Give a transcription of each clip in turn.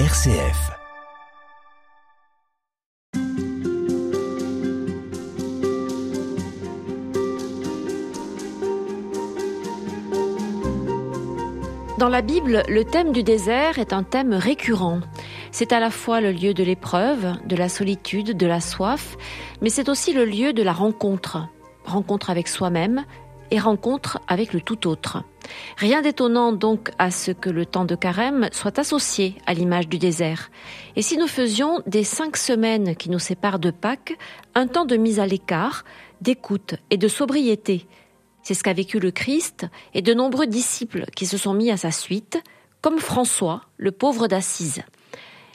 RCF. Dans la Bible, le thème du désert est un thème récurrent. C'est à la fois le lieu de l'épreuve, de la solitude, de la soif, mais c'est aussi le lieu de la rencontre. Rencontre avec soi-même et rencontre avec le tout autre. Rien d'étonnant donc à ce que le temps de carême soit associé à l'image du désert. Et si nous faisions des cinq semaines qui nous séparent de Pâques un temps de mise à l'écart, d'écoute et de sobriété, c'est ce qu'a vécu le Christ et de nombreux disciples qui se sont mis à sa suite, comme François, le pauvre d'Assise.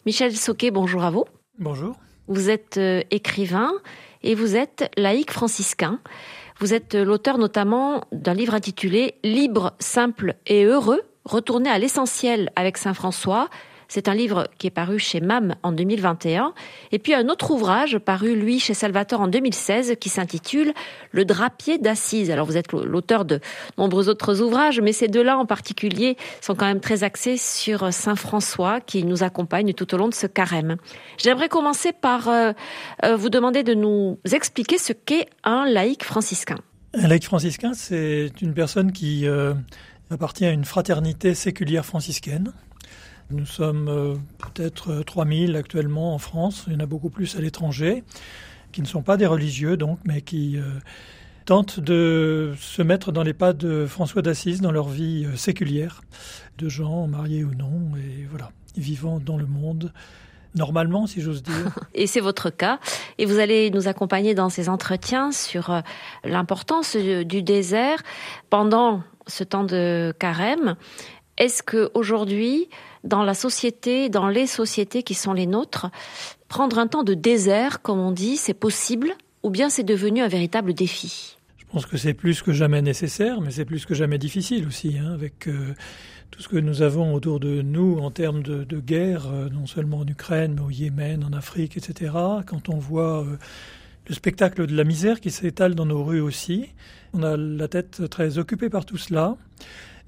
Michel Soquet, bonjour à vous. Bonjour. Vous êtes euh, écrivain et vous êtes laïc franciscain. Vous êtes l'auteur notamment d'un livre intitulé Libre, simple et heureux, retourner à l'essentiel avec Saint François. C'est un livre qui est paru chez MAM en 2021. Et puis un autre ouvrage paru, lui, chez Salvatore en 2016, qui s'intitule Le drapier d'Assise. Alors vous êtes l'auteur de nombreux autres ouvrages, mais ces deux-là en particulier sont quand même très axés sur Saint François, qui nous accompagne tout au long de ce carême. J'aimerais commencer par euh, euh, vous demander de nous expliquer ce qu'est un laïc franciscain. Un laïc franciscain, c'est une personne qui euh, appartient à une fraternité séculière franciscaine nous sommes euh, peut-être 3000 euh, actuellement en France, il y en a beaucoup plus à l'étranger, qui ne sont pas des religieux donc, mais qui euh, tentent de se mettre dans les pas de François d'Assise dans leur vie séculière, de gens mariés ou non, et voilà, vivant dans le monde normalement, si j'ose dire. Et c'est votre cas. Et vous allez nous accompagner dans ces entretiens sur l'importance du désert pendant ce temps de carême. Est-ce que aujourd'hui, dans la société, dans les sociétés qui sont les nôtres, prendre un temps de désert, comme on dit, c'est possible ou bien c'est devenu un véritable défi? Je pense que c'est plus que jamais nécessaire, mais c'est plus que jamais difficile aussi, hein, avec euh, tout ce que nous avons autour de nous en termes de, guerre, euh, non seulement en Ukraine, mais au Yémen, en Afrique, etc. Quand on voit euh, le spectacle de la misère qui s'étale dans nos rues aussi, on a la tête très occupée par tout cela.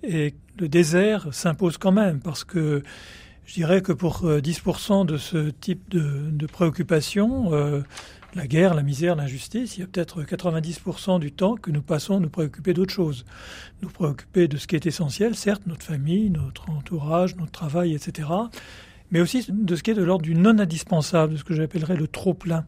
Et le désert s'impose quand même parce que je dirais que pour 10% euh, de ce type de, de préoccupation, euh, la guerre, la misère, l'injustice, il y a peut-être 90% du temps que nous passons à nous préoccuper d'autre chose. Nous préoccuper de ce qui est essentiel, certes, notre famille, notre entourage, notre travail, etc. Mais aussi de ce qui est de l'ordre du non indispensable, de ce que j'appellerais le trop-plein.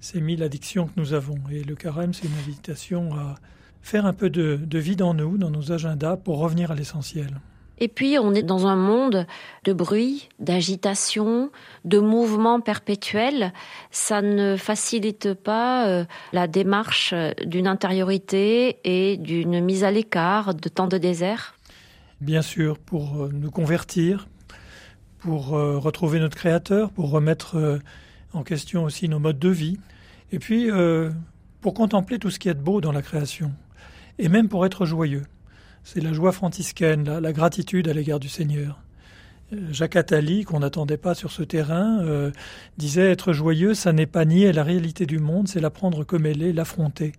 Ces mille addictions que nous avons. Et le carême, c'est une invitation à faire un peu de, de vide en nous, dans nos agendas, pour revenir à l'essentiel. Et puis, on est dans un monde de bruit, d'agitation, de mouvement perpétuel. Ça ne facilite pas euh, la démarche d'une intériorité et d'une mise à l'écart de temps de désert Bien sûr, pour euh, nous convertir, pour euh, retrouver notre Créateur, pour remettre en question aussi nos modes de vie, et puis pour contempler tout ce qui est de beau dans la création et même pour être joyeux. C'est la joie franciscaine, la, gratitude à l'égard du Seigneur. Euh, Jacques Attali, qu'on n'attendait pas sur ce terrain, euh, disait être joyeux, ça n'est pas nier la réalité du monde, c'est la prendre comme elle est, l'affronter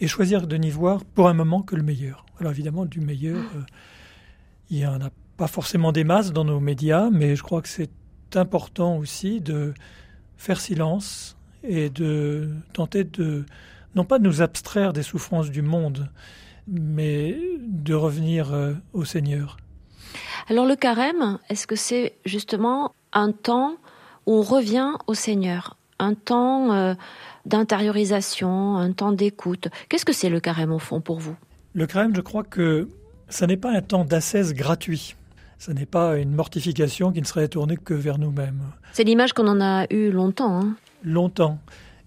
et choisir de n'y voir pour un moment que le meilleur. Alors évidemment, du meilleur, euh, il n'y en a pas forcément des masses dans nos médias, mais je crois que c'est important aussi de faire silence et de tenter de non pas de nous abstraire des souffrances du monde, mais de revenir euh, au Seigneur. Alors le carême, est-ce que c'est justement un temps où on revient au Seigneur, un temps euh, d'intériorisation, un temps d'écoute? Qu'est-ce que c'est le carême au fond pour vous? Le carême, je crois que ça n'est pas un temps d'ascèse gratuit. Ce n'est pas une mortification qui ne serait tournée que vers nous-mêmes. C'est l'image qu'on en a eue longtemps. Hein longtemps.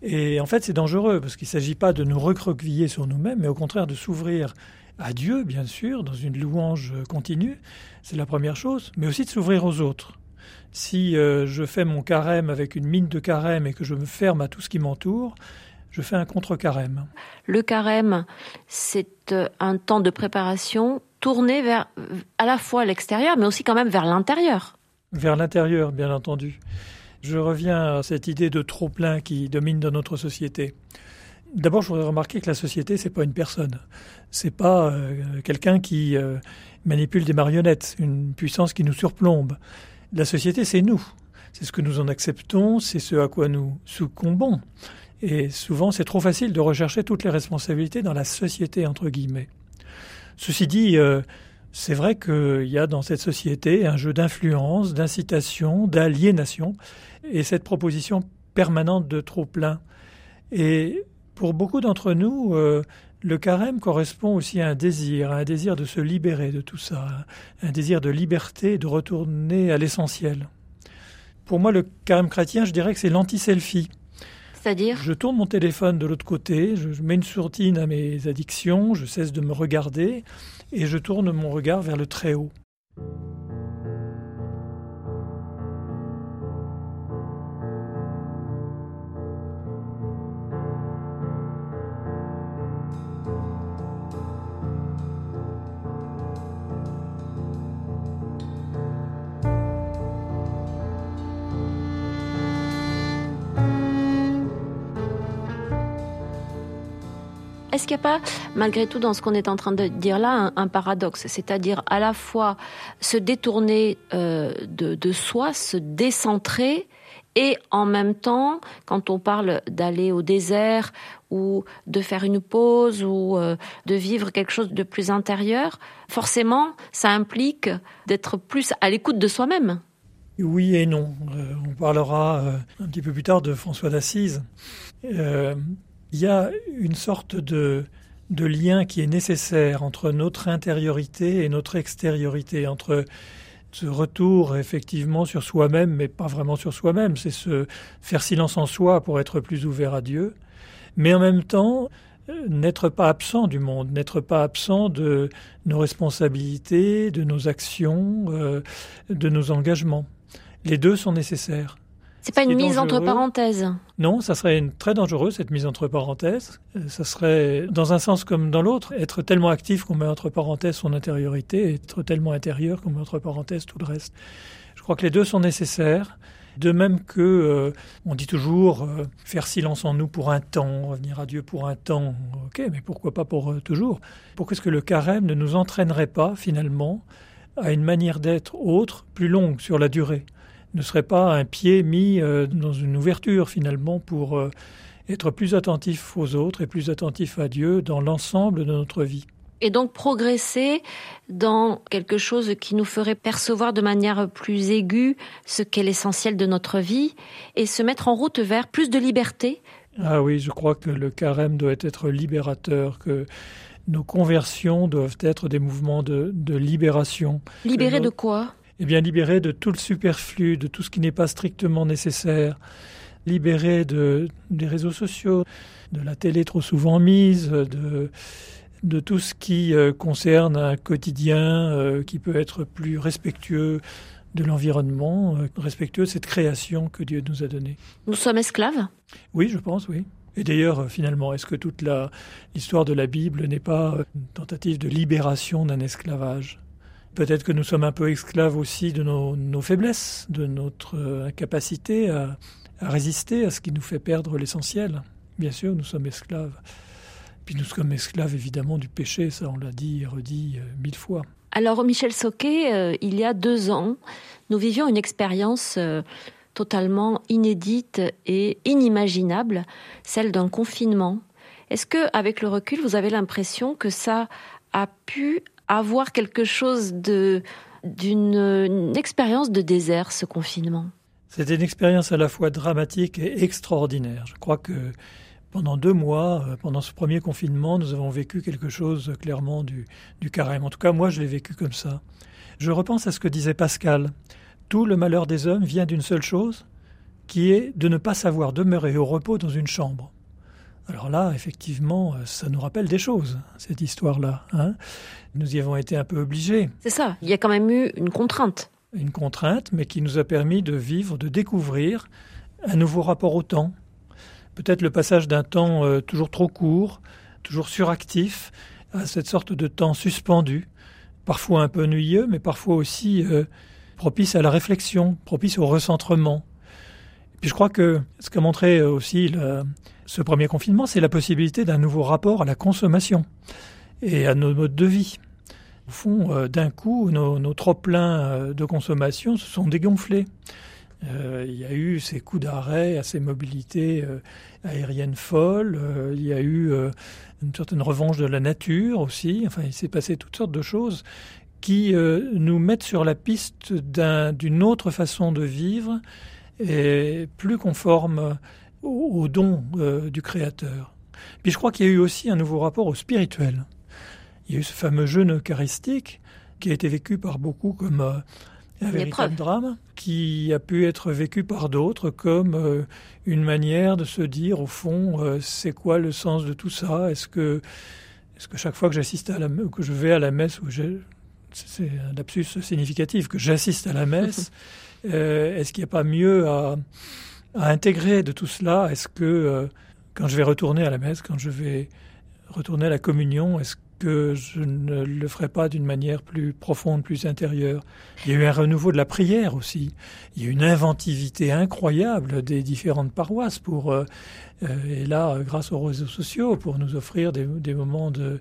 Et en fait, c'est dangereux parce qu'il ne s'agit pas de nous recroqueviller sur nous-mêmes, mais au contraire de s'ouvrir à Dieu, bien sûr, dans une louange continue. C'est la première chose, mais aussi de s'ouvrir aux autres. Si euh, je fais mon carême avec une mine de carême et que je me ferme à tout ce qui m'entoure, je fais un contre-carême. Le carême, c'est euh, un temps de préparation tourné vers à la fois l'extérieur, mais aussi quand même vers l'intérieur. Vers l'intérieur, bien entendu. Je reviens à cette idée de trop-plein qui domine dans notre société. D'abord, je voudrais remarquer que la société, c'est pas une personne. C'est pas euh, quelqu'un qui euh, manipule des marionnettes, une puissance qui nous surplombe. La société, c'est nous. C'est ce que nous en acceptons, c'est ce à quoi nous succombons. Et souvent, c'est trop facile de rechercher toutes les responsabilités dans la société, entre guillemets. Ceci dit, euh, c'est vrai qu'il y a dans cette société un jeu d'influence, d'incitation, d'aliénation, et cette proposition permanente de trop plein. Et pour beaucoup d'entre nous, euh, le carême correspond aussi à un désir, à un désir de se libérer de tout ça, un désir de liberté, de retourner à l'essentiel. Pour moi, le carême chrétien, je dirais que c'est l'anti-selfie. C'est-à-dire? Je tourne mon téléphone de l'autre côté, je mets une sourdine à mes addictions, je cesse de me regarder et je tourne mon regard vers le très Est-ce qu'il n'y a pas, malgré tout, dans ce qu'on est en train de dire là, un, paradoxe C'est-à-dire à la fois se détourner euh, de, soi, se décentrer, et en même temps, quand on parle d'aller au désert ou de faire une pause ou euh, de vivre quelque chose de plus intérieur, forcément, ça implique d'être plus à l'écoute de soi-même. Oui et non. Euh, on parlera un petit peu plus tard de François d'Assise il y a une sorte de, de lien qui est nécessaire entre notre intériorité et notre extériorité, entre ce retour effectivement sur soi-même, mais pas vraiment sur soi-même, c'est se faire silence en soi pour être plus ouvert à Dieu, mais en même temps euh, n'être pas absent du monde, n'être pas absent de nos responsabilités, de nos actions, euh, de nos engagements. Les deux sont nécessaires. C'est pas une mise entre parenthèses. Non, ça serait une, très dangereux cette mise entre parenthèses. Euh, ça serait dans un sens comme dans l'autre, être tellement actif qu'on met entre parenthèses son intériorité, être tellement intérieur qu'on met entre parenthèses tout le reste. Je crois que les deux sont nécessaires. De même que euh, on dit toujours euh, faire silence en nous pour un temps, revenir à Dieu pour un temps. Ok, mais pourquoi pas pour toujours? Pourquoi est-ce que le carême ne nous entraînerait pas finalement à une manière d'être autre, plus longue sur la durée? Ne serait pas un pied mis euh, dans une ouverture finalement pour euh, être plus attentif aux autres et plus attentif à Dieu dans l'ensemble de notre vie. Et donc progresser dans quelque chose qui nous ferait percevoir de manière plus aiguë ce qu'est l'essentiel de notre vie et se mettre en route vers plus de liberté. Ah oui, je crois que le carême doit être libérateur, que nos conversions doivent être des mouvements de, libération. Libéré de quoi? Eh bien, libéré de tout le superflu, de tout ce qui n'est pas strictement nécessaire, libéré de, des réseaux sociaux, de la télé trop souvent mise, de, de tout ce qui euh, concerne un quotidien euh, qui peut être plus respectueux de l'environnement, euh, respectueux de cette création que Dieu nous a donnée. Nous sommes esclaves? Oui, je pense, oui. Et d'ailleurs, finalement, est-ce que toute l'histoire de la Bible n'est pas une tentative de libération d'un esclavage? Peut-être que nous sommes un peu esclaves aussi de nos, faiblesses, de notre euh, incapacité à, résister à ce qui nous fait perdre l'essentiel. Bien sûr, nous sommes esclaves. Puis nous sommes esclaves évidemment du péché, ça on l'a dit et redit euh, mille fois. Alors Michel Soquet, euh, il y a deux ans, nous vivions une expérience totalement inédite et inimaginable, celle d'un confinement. Est-ce que, avec le recul, vous avez l'impression que ça a pu avoir quelque chose de d'une expérience de désert, ce confinement? C'était une expérience à la fois dramatique et extraordinaire. Je crois que pendant deux mois, euh, pendant ce premier confinement, nous avons vécu quelque chose clairement du, du carême. En tout cas, moi, je l'ai vécu comme ça. Je repense à ce que disait Pascal. Tout le malheur des hommes vient d'une seule chose, qui est de ne pas savoir demeurer au repos dans une chambre. Alors là, effectivement, euh, ça nous rappelle des choses, cette histoire-là. Hein. nous y avons été un peu obligés. C'est ça, il y a quand même eu une contrainte. Une contrainte, mais qui nous a permis de vivre, de découvrir un nouveau rapport au temps. Peut-être le passage d'un temps euh, toujours trop court, toujours suractif, à cette sorte de temps suspendu, parfois un peu ennuyeux, mais parfois aussi euh, propice à la réflexion, propice au recentrement. Et puis je crois que ce qu'a montré aussi la, ce premier confinement, c'est la possibilité d'un nouveau rapport à la consommation et à nos modes de vie. Au fond, d'un coup, nos, nos trop-pleins de consommation se sont dégonflés. Euh, il y a eu ces coups d'arrêt à ces mobilités euh, aériennes folles. Euh, il y a eu une certaine revanche de la nature aussi. Enfin, il s'est passé toutes sortes de choses qui nous mettent sur la piste d'une autre façon de vivre et plus conforme au, don du Créateur. Puis je crois qu'il y a eu aussi un nouveau rapport au spirituel. Il y a eu ce fameux jeûne eucharistique qui a été vécu par beaucoup comme un véritable drame qui a pu être vécu par d'autres comme euh, une manière de se dire au fond euh, c'est quoi le sens de tout ça? Est-ce que est-ce que chaque fois que j'assiste à la que je vais à la messe ou c'est un lapsus significatif que j'assiste à la messe euh, est-ce qu'il n'y a pas mieux à, à, intégrer de tout cela Est-ce que quand je vais retourner à la messe, quand je vais retourner à la communion, est-ce que je ne le ferai pas d'une manière plus profonde, plus intérieure? Il y a eu un renouveau de la prière aussi. Il y a eu une inventivité incroyable des différentes paroisses pour, euh, euh, et là, grâce aux réseaux sociaux, pour nous offrir des, moments de,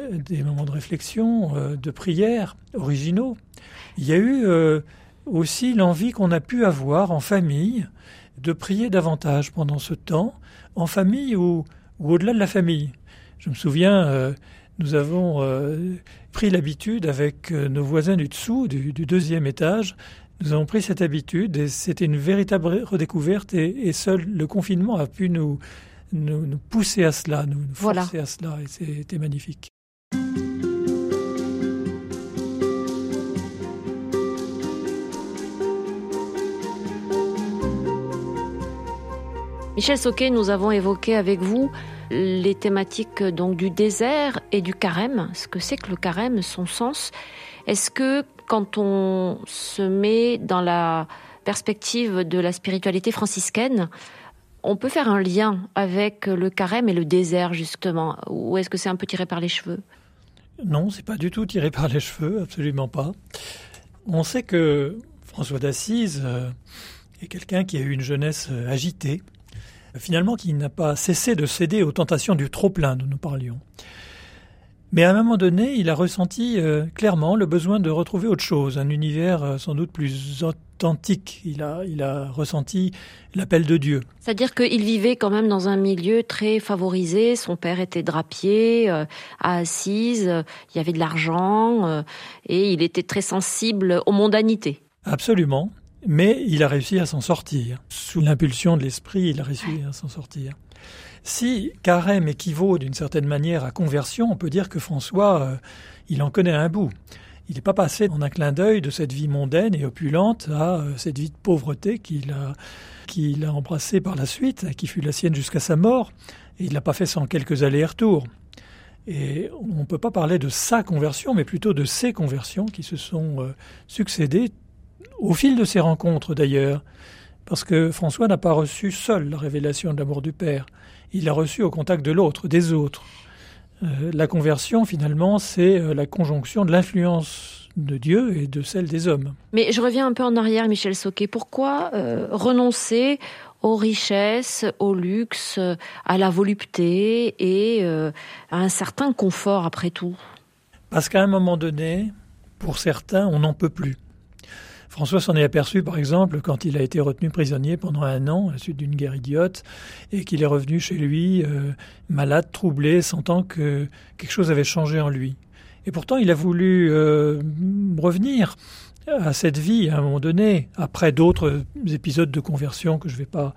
euh, des moments de réflexion, de prière originaux. Il y a eu aussi l'envie qu'on a pu avoir en famille de prier davantage pendant ce temps, en famille ou, ou au-delà de la famille. Je me souviens, nous avons euh, pris l'habitude avec euh, nos voisins du dessous, du, deuxième étage, nous avons pris cette habitude et c'était une véritable redécouverte et, seul le confinement a pu nous, nous, pousser à cela, nous, forcer à cela et c'était magnifique. Michel Soquet, nous avons évoqué avec vous les thématiques donc du désert et du carême, ce que c'est que le carême, son sens? Est-ce que quand on se met dans la perspective de la spiritualité franciscaine, on peut faire un lien avec le carême et le désert justement, ou est-ce que c'est un peu tiré par les cheveux? Non, c'est pas du tout tiré par les cheveux, absolument pas. On sait que François d'Assise euh, est quelqu'un qui a eu une jeunesse euh, agitée, finalement qui n'a pas cessé de céder aux tentations du trop-plein dont nous parlions. Mais à un moment donné, il a ressenti euh, clairement le besoin de retrouver autre chose, un univers euh, sans doute plus authentique. Il a, il a ressenti l'appel de Dieu. C'est-à-dire qu'il vivait quand même dans un milieu très favorisé. Son père était drapier euh, à Assise, il y avait de l'argent et il était très sensible aux mondanités. Absolument. Mais il a réussi à s'en sortir. Sous l'impulsion de l'esprit, il a réussi à s'en sortir. Si carême équivaut d'une certaine manière à conversion, on peut dire que François, euh, il en connaît un bout. Il n'est pas passé en un clin d'œil de cette vie mondaine et opulente à euh, cette vie de pauvreté qu'il a, qu'il a embrassée par la suite, qui fut la sienne jusqu'à sa mort. Et il l'a pas fait sans quelques allers-retours. Et on ne peut pas parler de sa conversion, mais plutôt de ses conversions qui se sont euh, succédées au fil de ces rencontres d'ailleurs, parce que François n'a pas reçu seul la révélation de l'amour du Père, il l'a reçu au contact de l'autre, des autres. Euh, la conversion, finalement, c'est euh, la conjonction de l'influence de Dieu et de celle des hommes. Mais je reviens un peu en arrière, Michel Soquet. Pourquoi euh, renoncer aux richesses, au luxe, à la volupté et à un certain confort après tout? Parce qu'à un moment donné, pour certains, on n'en peut plus. François s'en est aperçu, par exemple, quand il a été retenu prisonnier pendant un an à la suite d'une guerre idiote et qu'il est revenu chez lui euh, malade, troublé, sentant que quelque chose avait changé en lui. Et pourtant, il a voulu euh, revenir à cette vie à un moment donné, après d'autres épisodes de conversion que je ne vais pas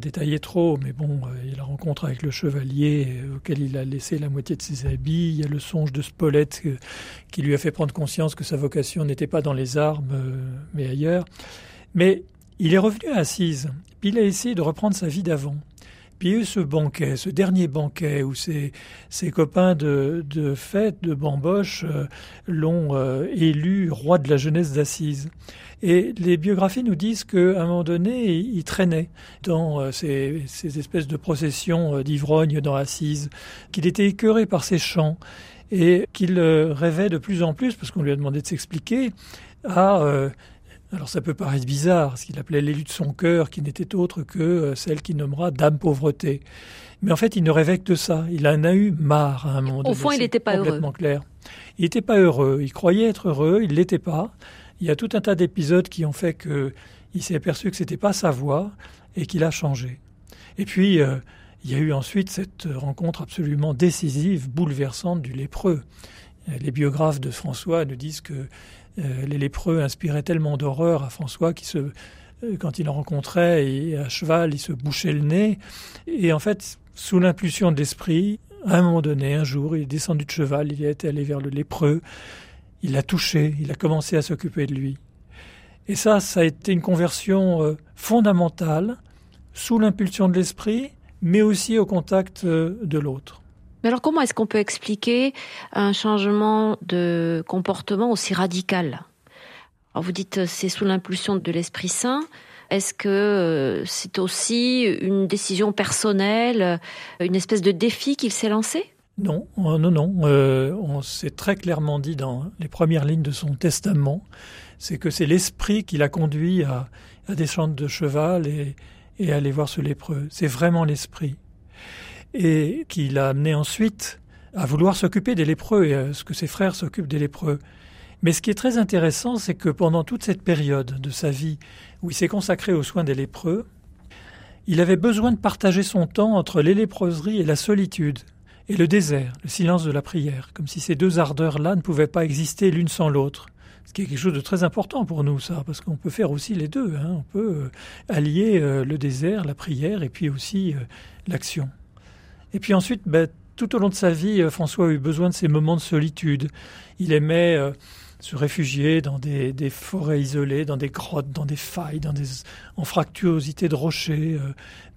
détailler trop, mais bon, euh, il y a la rencontre avec le chevalier euh, auquel il a laissé la moitié de ses habits, il y a le songe de Spolette euh, qui lui a fait prendre conscience que sa vocation n'était pas dans les armes, mais ailleurs. Mais il est revenu à Assise, puis il a essayé de reprendre sa vie d'avant. Puis ce banquet, ce dernier banquet où ses, copains de, de fête, de bamboche, euh, l'ont euh, élu roi de la jeunesse d'Assise. Et les biographies nous disent qu'à un moment donné, il, traînait dans euh, ces, ces, espèces de processions d'ivrogne dans Assise, qu'il était écœuré par ses chants et qu'il rêvait de plus en plus, parce qu'on lui a demandé de s'expliquer, à Alors ça peut paraître bizarre, ce qu'il appelait l'élu de son cœur, qui n'était autre que euh, celle qu'il nommera dame pauvreté. Mais en fait, il ne rêvait que de ça. Il en a eu marre à un moment Au fond, il n'était pas complètement heureux. clair. Il n'était pas heureux. Il croyait être heureux, il l'était pas. Il y a tout un tas d'épisodes qui ont fait que il s'est aperçu que c'était pas sa voie et qu'il a changé. Et puis, euh, il y a eu ensuite cette rencontre absolument décisive, bouleversante du lépreux. Les biographes de François nous disent que les lépreux inspiraient tellement d'horreur à François qu'il se, euh, quand il en rencontrait et à cheval, il se bouchait le nez. Et en fait, sous l'impulsion de l'esprit, à un moment donné, un jour, il est descendu de cheval, il est allé vers le lépreux, il l'a touché, il a commencé à s'occuper de lui. Et ça, ça a été une conversion euh, fondamentale, sous l'impulsion de l'esprit, mais aussi au contact de l'autre. Mais alors comment est-ce qu'on peut expliquer un changement de comportement aussi radical? Vous dites c'est sous l'impulsion de l'Esprit Saint. Est-ce que c'est aussi une décision personnelle, une espèce de défi qu'il s'est lancé? Non, non, non. Euh, on s'est très clairement dit dans les premières lignes de son testament, c'est que c'est l'esprit qui l'a conduit à, à descendre de cheval et, et à aller voir ce lépreux. C'est vraiment l'esprit et qui l'a amené ensuite à vouloir s'occuper des lépreux et à ce que ses frères s'occupent des lépreux. Mais ce qui est très intéressant, c'est que pendant toute cette période de sa vie où il s'est consacré aux soins des lépreux, il avait besoin de partager son temps entre les léproseries et la solitude, et le désert, le silence de la prière, comme si ces deux ardeurs-là ne pouvaient pas exister l'une sans l'autre. Ce qui est quelque chose de très important pour nous, ça, parce qu'on peut faire aussi les deux. Hein. On peut euh, allier euh, le désert, la prière, et puis aussi euh, l'action. Et puis ensuite, ben, tout au long de sa vie, François a eu besoin de ces moments de solitude. Il aimait se réfugier dans des, des, forêts isolées, dans des grottes, dans des failles, dans des en fractuosité de rochers,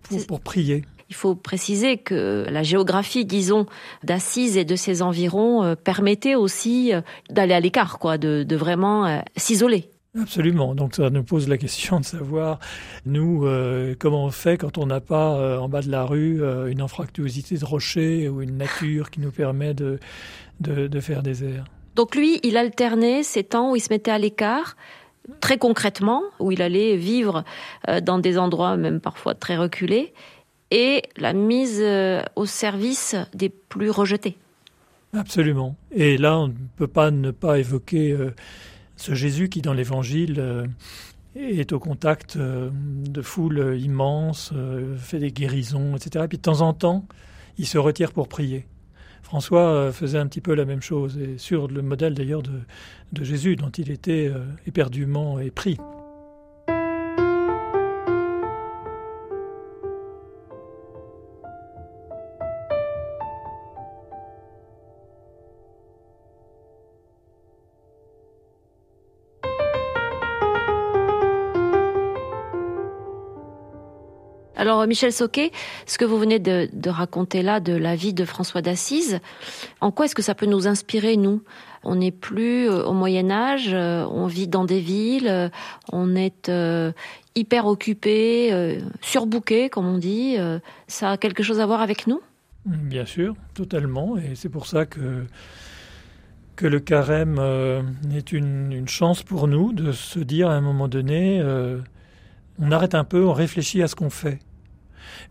pour, pour prier. Il faut préciser que la géographie, disons, d'Assise et de ses environs euh, permettait aussi euh, d'aller à l'écart, quoi, de, de vraiment euh, s'isoler. Absolument. Donc ça nous pose la question de savoir, nous, euh, comment on fait quand on n'a pas euh, en bas de la rue euh, une anfractuosité de rochers ou une nature qui nous permet de, de, de faire des airs. Donc lui, il alternait ces temps où il se mettait à l'écart, très concrètement, où il allait vivre dans des endroits même parfois très reculés, et la mise au service des plus rejetés. Absolument. Et là, on ne peut pas ne pas évoquer ce Jésus qui, dans l'Évangile, euh, est au contact euh, de foules immenses, euh, fait des guérisons, etc. Et puis de temps en temps, il se retire pour prier. François faisait un petit peu la même chose, et sur le modèle d'ailleurs de, de, Jésus, dont il était éperdument épris. Alors Michel Soquet, ce que vous venez de, raconter là de la vie de François d'Assise, en quoi est-ce que ça peut nous inspirer, nous? On n'est plus au Moyen Âge, on vit dans des villes, on est euh, hyper occupé, euh, surbooké, comme on dit. Ça a quelque chose à voir avec nous? Bien sûr, totalement. Et c'est pour ça que que le carême euh, est une, chance pour nous de se dire à un moment donné, euh, on arrête un peu, on réfléchit à ce qu'on fait.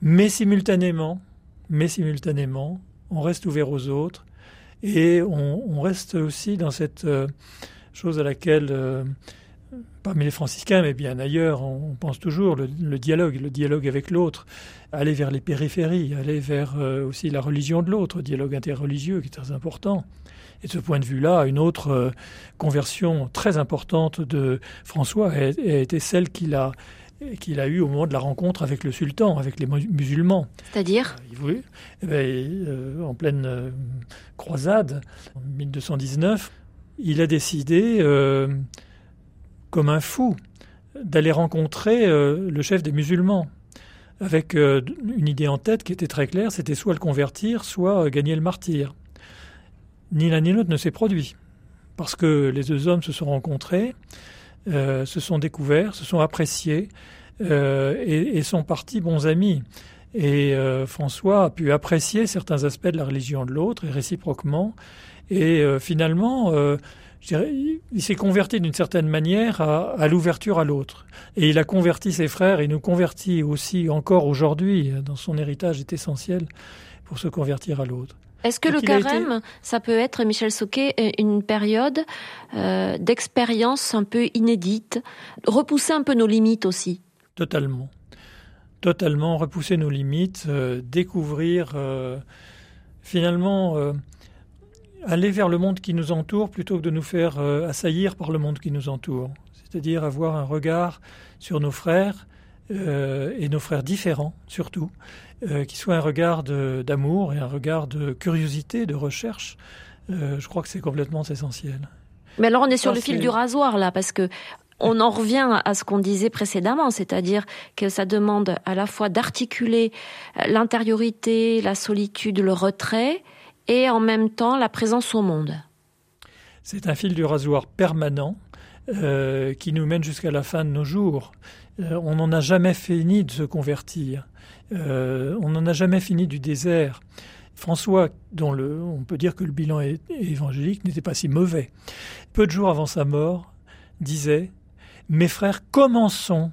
Mais simultanément, mais simultanément, on reste ouvert aux autres et on, reste aussi dans cette euh, chose à laquelle, euh, parmi les franciscains, mais bien ailleurs, on, pense toujours le, dialogue, le dialogue avec l'autre, aller vers les périphéries, aller vers euh, aussi la religion de l'autre, dialogue interreligieux qui est très important. Et de ce point de vue-là, une autre conversion très importante de François a été celle qu'il a qu'il a eu au moment de la rencontre avec le sultan, avec les musulmans. C'est-à-dire euh, eh ben, euh, En pleine euh, croisade, en 1219, il a décidé, euh, comme un fou, d'aller rencontrer le chef des musulmans, avec une idée en tête qui était très claire, c'était soit le convertir, soit gagner le martyr. Ni l'un ni l'autre ne s'est produit, parce que les deux hommes se sont rencontrés, euh, se sont découverts, se sont appréciés euh, et, sont partis bons amis. Et euh, François a pu apprécier certains aspects de la religion de l'autre et réciproquement. Et finalement, il s'est converti d'une certaine manière à, l'ouverture à l'autre. Et il a converti ses frères, et nous convertit aussi encore aujourd'hui, dans son héritage est essentiel pour se convertir à l'autre. Est-ce que le carême, ça peut être, Michel Soquet, une période euh, d'expérience un peu inédite, repousser un peu nos limites aussi? Totalement. Totalement, repousser nos limites, euh, découvrir euh, finalement aller vers le monde qui nous entoure plutôt que de nous faire assaillir par le monde qui nous entoure. C'est-à-dire avoir un regard sur nos frères et nos frères différents surtout, euh, qui soit un regard d'amour et un regard de curiosité, de recherche. Euh, je crois que c'est complètement essentiel. Mais alors on est sur le fil du rasoir là, parce que on en revient à ce qu'on disait précédemment, c'est-à-dire que ça demande à la fois d'articuler l'intériorité, la solitude, le retrait, et en même temps la présence au monde. C'est un fil du rasoir permanent euh, qui nous mène jusqu'à la fin de nos jours. On n'en a jamais fini de se convertir. Euh, on n'en a jamais fini du désert. François, dont le, on peut dire que le bilan évangélique n'était pas si mauvais, peu de jours avant sa mort, disait Mes frères, commençons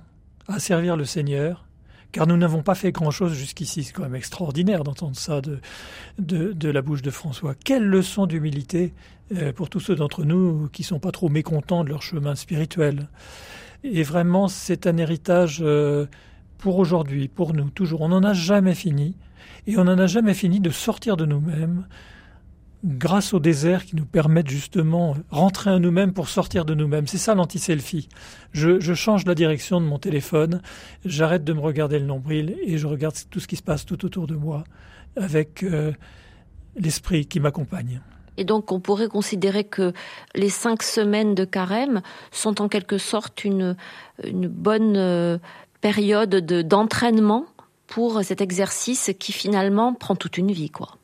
à servir le Seigneur, car nous n'avons pas fait grand-chose jusqu'ici. C'est quand même extraordinaire d'entendre ça de, de, la bouche de François. Quelle leçon d'humilité euh, pour tous ceux d'entre nous qui sont pas trop mécontents de leur chemin spirituel. Et vraiment, c'est un héritage. Euh, pour aujourd'hui, pour nous, toujours. On n'en a jamais fini. Et on n'en a jamais fini de sortir de nous-mêmes grâce au désert qui nous permettent justement rentrer à nous-mêmes pour sortir de nous-mêmes. C'est ça l'anti-selfie. Je, change la direction de mon téléphone, j'arrête de me regarder le nombril et je regarde tout ce qui se passe tout autour de moi avec euh, l'esprit qui m'accompagne. Et donc on pourrait considérer que les cinq semaines de carême sont en quelque sorte une, bonne euh, période de, d'entraînement pour cet exercice qui finalement prend toute une vie, quoi.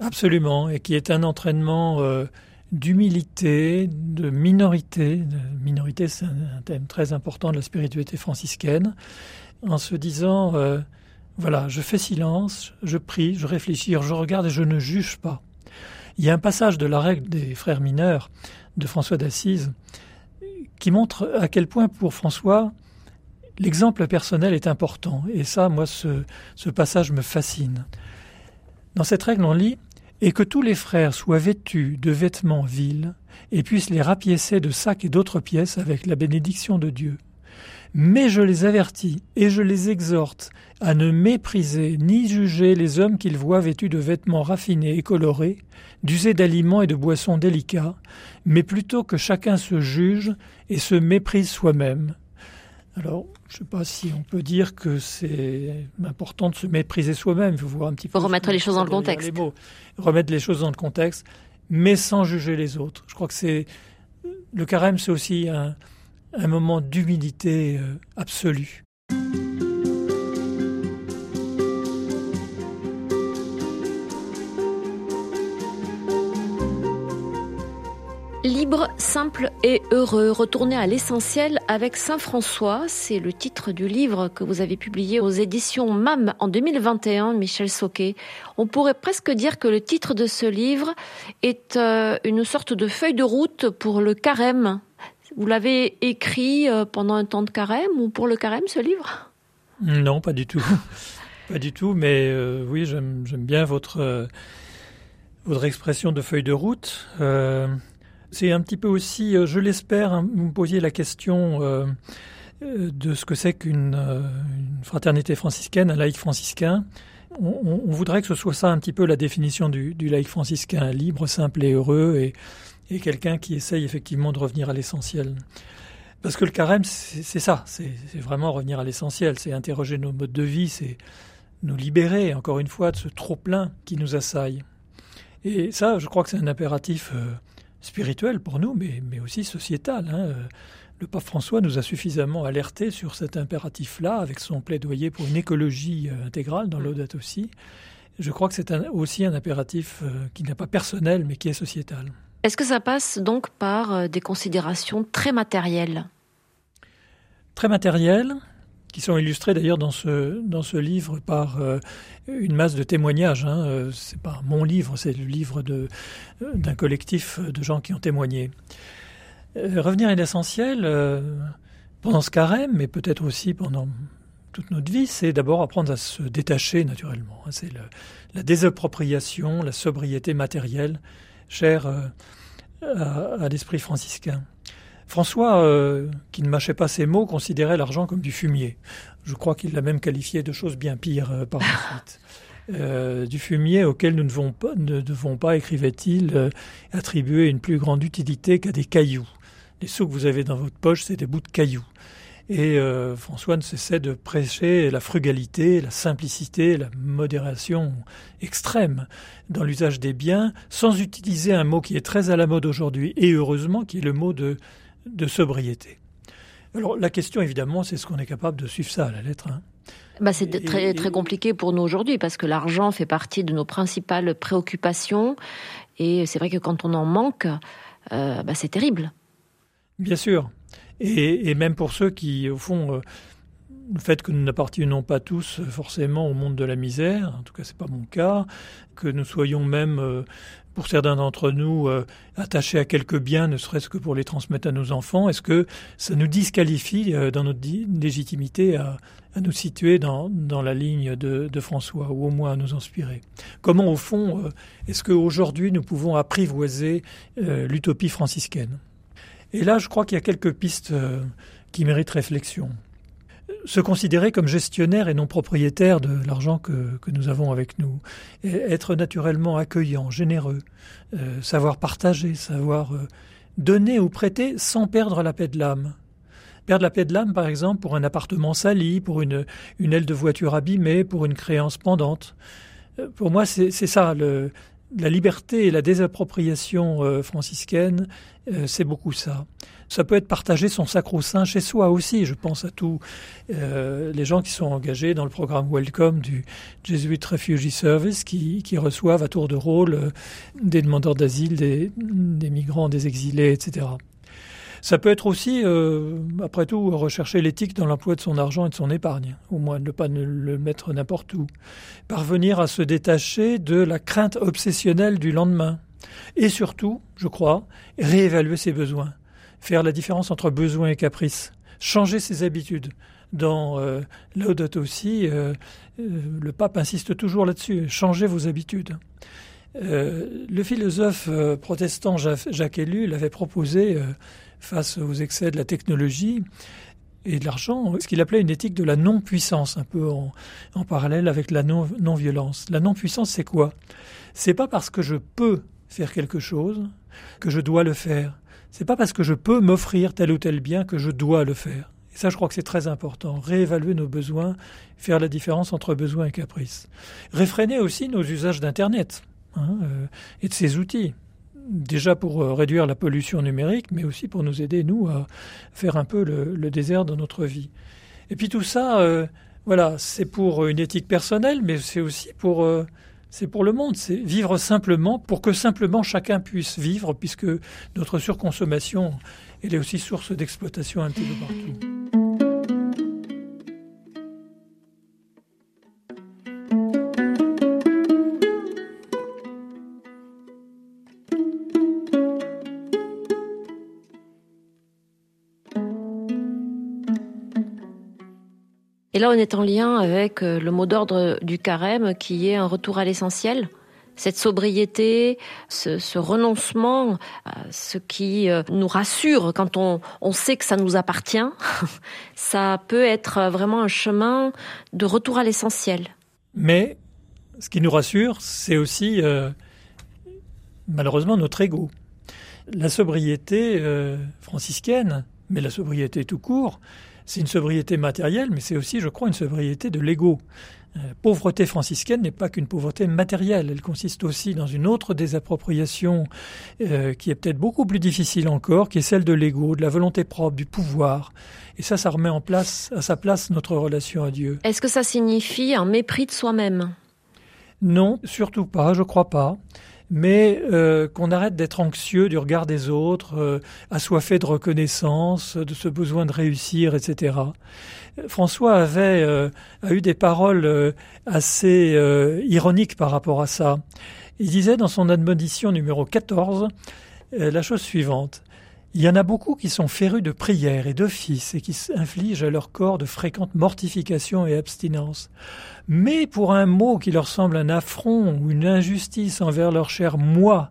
Absolument, et qui est un entraînement euh, d'humilité, de minorité. Minorité, c'est un, thème très important de la spiritualité franciscaine, en se disant, euh, voilà, je fais silence, je prie, je réfléchis, je regarde et je ne juge pas. Il y a un passage de la règle des frères mineurs de François d'Assise qui montre à quel point pour François, L'exemple personnel est important, et ça, moi, ce, passage me fascine. Dans cette règle, on lit Et que tous les frères soient vêtus de vêtements vils, et puissent les rapiécer de sacs et d'autres pièces avec la bénédiction de Dieu. Mais je les avertis et je les exhorte à ne mépriser ni juger les hommes qu'ils voient vêtus de vêtements raffinés et colorés, d'user d'aliments et de boissons délicats, mais plutôt que chacun se juge et se méprise soi-même. Alors, je ne sais pas si on peut dire que c'est important de se mépriser soi-même. Il faut voir un petit peu. remettre les choses dans le contexte. remettre les choses dans le contexte, mais sans juger les autres. Je crois que c'est le carême, c'est aussi un, un moment d'humilité euh, absolue. Libre, simple et heureux, retourner à l'essentiel avec Saint François, c'est le titre du livre que vous avez publié aux éditions MAM en 2021, Michel Soquet. On pourrait presque dire que le titre de ce livre est euh, une sorte de feuille de route pour le carême. Vous l'avez écrit euh, pendant un temps de carême ou pour le carême ce livre? Non, pas du tout. pas du tout, mais euh, oui, j'aime bien votre, votre expression de feuille de route. C'est un petit peu aussi, euh, je l'espère, hein, vous me posiez la question euh, euh, de ce que c'est qu'une fraternité franciscaine, un laïc franciscain. On, voudrait que ce soit ça un petit peu la définition du, laïc franciscain, libre, simple et heureux, et quelqu'un qui essaye effectivement de revenir à l'essentiel. Parce que le carême, c'est ça, c'est vraiment revenir à l'essentiel, c'est interroger nos modes de vie, c'est nous libérer, encore une fois, de ce trop-plein qui nous assaille. Et ça, je crois que c'est un impératif spirituel pour nous, mais, mais aussi sociétal. Hein. Le pape François nous a suffisamment alertés sur cet impératif-là, avec son plaidoyer pour une écologie euh, intégrale dans l'Audate aussi. Je crois que c'est aussi un impératif euh, qui n'est pas personnel, mais qui est sociétal. Est-ce que ça passe donc par euh, des considérations très matérielles? Très matérielles, qui sont illustrés d'ailleurs dans ce, dans ce livre par euh, une masse de témoignages. Hein. Euh, c'est pas mon livre, c'est le livre d'un collectif de gens qui ont témoigné. revenir à l'essentiel, pendant ce carême, mais peut-être aussi pendant toute notre vie, c'est d'abord apprendre à se détacher naturellement. Hein. C'est la désappropriation, la sobriété matérielle, chère à l'esprit franciscain. François, euh, qui ne mâchait pas ses mots, considérait l'argent comme du fumier. Je crois qu'il l'a même qualifié de choses bien pires euh, par la suite. Euh, du fumier auquel nous ne devons pas, ne devons pas écrivait-il, attribuer une plus grande utilité qu'à des cailloux. Les sous que vous avez dans votre poche, c'est des bouts de cailloux. Et François ne cessait de prêcher la frugalité, la simplicité, la modération extrême dans l'usage des biens, sans utiliser un mot qui est très à la mode aujourd'hui, et heureusement, qui est le mot de de sobriété. Alors la question évidemment, c'est ce qu'on est capable de suivre ça à la lettre. Hein? Bah, c'est très, très compliqué pour nous aujourd'hui parce que l'argent fait partie de nos principales préoccupations et c'est vrai que quand on en manque, euh, bah, c'est terrible. Bien sûr. Et, même pour ceux qui, au fond, euh, le fait que nous n'appartenons pas tous forcément au monde de la misère, en tout cas c'est pas mon cas, que nous soyons même euh, pour certains d'entre nous, euh, attachés à quelques biens, ne serait-ce que pour les transmettre à nos enfants Est-ce que ça nous disqualifie euh, dans notre légitimité à, nous situer dans, la ligne de, François, ou au moins à nous inspirer? Comment, au fond, euh, est-ce qu'aujourd'hui nous pouvons apprivoiser l'utopie franciscaine? Et là, je crois qu'il y a quelques pistes qui méritent réflexion se considérer comme gestionnaire et non propriétaire de l'argent que, nous avons avec nous, être naturellement accueillant, généreux, euh, savoir partager, savoir euh, donner ou prêter sans perdre la paix de l'âme. Perdre la paix de l'âme, par exemple, pour un appartement sali, pour une, une aile de voiture abîmée, pour une créance pendante. Euh, pour moi, c'est ça, le, la liberté et la désappropriation franciscaine, c'est beaucoup ça. Ça peut être partager son sacro-saint chez soi aussi. Je pense à tous euh, les gens qui sont engagés dans le programme Welcome du Jesuit Refugee Service, qui, reçoivent à tour de rôle euh, des demandeurs d'asile, des, migrants, des exilés, etc. Ça peut être aussi, euh, après tout, rechercher l'éthique dans l'emploi de son argent et de son épargne, au moins ne pas le mettre n'importe où. Parvenir à se détacher de la crainte obsessionnelle du lendemain. Et surtout, je crois, réévaluer ses besoins faire la différence entre besoin et caprice, changer ses habitudes. Dans euh, Laudato aussi, euh, euh, le pape insiste toujours là-dessus, changez vos habitudes. Le philosophe protestant Jacques Ellul avait proposé, face aux excès de la technologie et de l'argent, ce qu'il appelait une éthique de la non-puissance, un peu en, parallèle avec la non-violence. la non-puissance, c'est quoi? C'est pas parce que je peux faire quelque chose que je dois le faire. C'est pas parce que je peux m'offrir tel ou tel bien que je dois le faire. Et ça, je crois que c'est très important. Réévaluer nos besoins, faire la différence entre besoin et caprice. Réfréner aussi nos usages d'Internet hein, euh, et de ces outils. Déjà pour euh, réduire la pollution numérique, mais aussi pour nous aider, nous, à faire un peu le, désert dans notre vie. Et puis tout ça, euh, voilà, c'est pour une éthique personnelle, mais c'est aussi pour c'est pour le monde, c'est vivre simplement pour que simplement chacun puisse vivre, puisque notre surconsommation, elle est aussi source d'exploitation un petit peu partout. Et là, on est en lien avec euh, le mot d'ordre du carême qui est un retour à l'essentiel. Cette sobriété, ce, renoncement, ce qui euh, nous rassure quand on, sait que ça nous appartient, ça peut être vraiment un chemin de retour à l'essentiel. Mais ce qui nous rassure, c'est aussi euh, malheureusement notre ego. La sobriété franciscaine, mais la sobriété tout court, c'est une sobriété matérielle, mais c'est aussi, je crois, une sobriété de l'ego. Euh, pauvreté franciscaine n'est pas qu'une pauvreté matérielle, elle consiste aussi dans une autre désappropriation euh, qui est peut-être beaucoup plus difficile encore, qui est celle de l'ego, de la volonté propre, du pouvoir. Et ça, ça remet en place, à sa place notre relation à Dieu. Est-ce que ça signifie un mépris de soi-même? Non, surtout pas, je crois pas. Mais euh, qu'on arrête d'être anxieux du regard des autres, euh, assoiffé de reconnaissance, de ce besoin de réussir, etc. François avait euh, a eu des paroles assez ironiques par rapport à ça. Il disait dans son admonition numéro 14 la chose suivante. Il y en a beaucoup qui sont férus de prières et d'offices et qui infligent à leur corps de fréquentes mortifications et abstinences. Mais pour un mot qui leur semble un affront ou une injustice envers leur cher moi,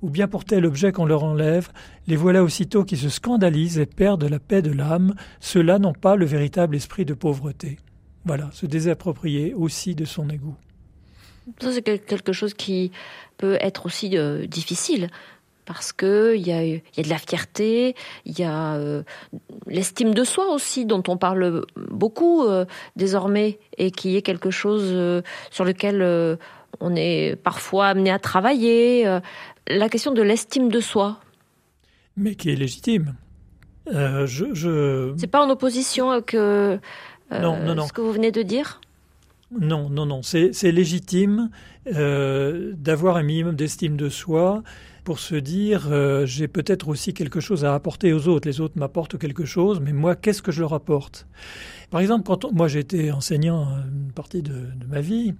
ou bien pour tel objet qu'on leur enlève, les voilà aussitôt qui se scandalisent et perdent la paix de l'âme, ceux-là n'ont pas le véritable esprit de pauvreté. Voilà, se désapproprier aussi de son égout. Ça, c'est quelque chose qui peut être aussi euh, difficile parce que il y a, y a de la fierté, il y a euh, l'estime de soi aussi dont on parle beaucoup euh, désormais et qui est quelque chose euh, sur lequel on est parfois amené à travailler. la question de l'estime de soi. Mais qui est légitime. je, je... C'est pas en opposition avec ce que vous venez de dire? Non, non, non. C'est légitime d'avoir un minimum d'estime de soi pour se dire euh, j'ai peut-être aussi quelque chose à apporter aux autres. Les autres m'apportent quelque chose, mais moi, qu'est-ce que je leur apporte? Par exemple, quand moi été enseignant une partie de ma vie,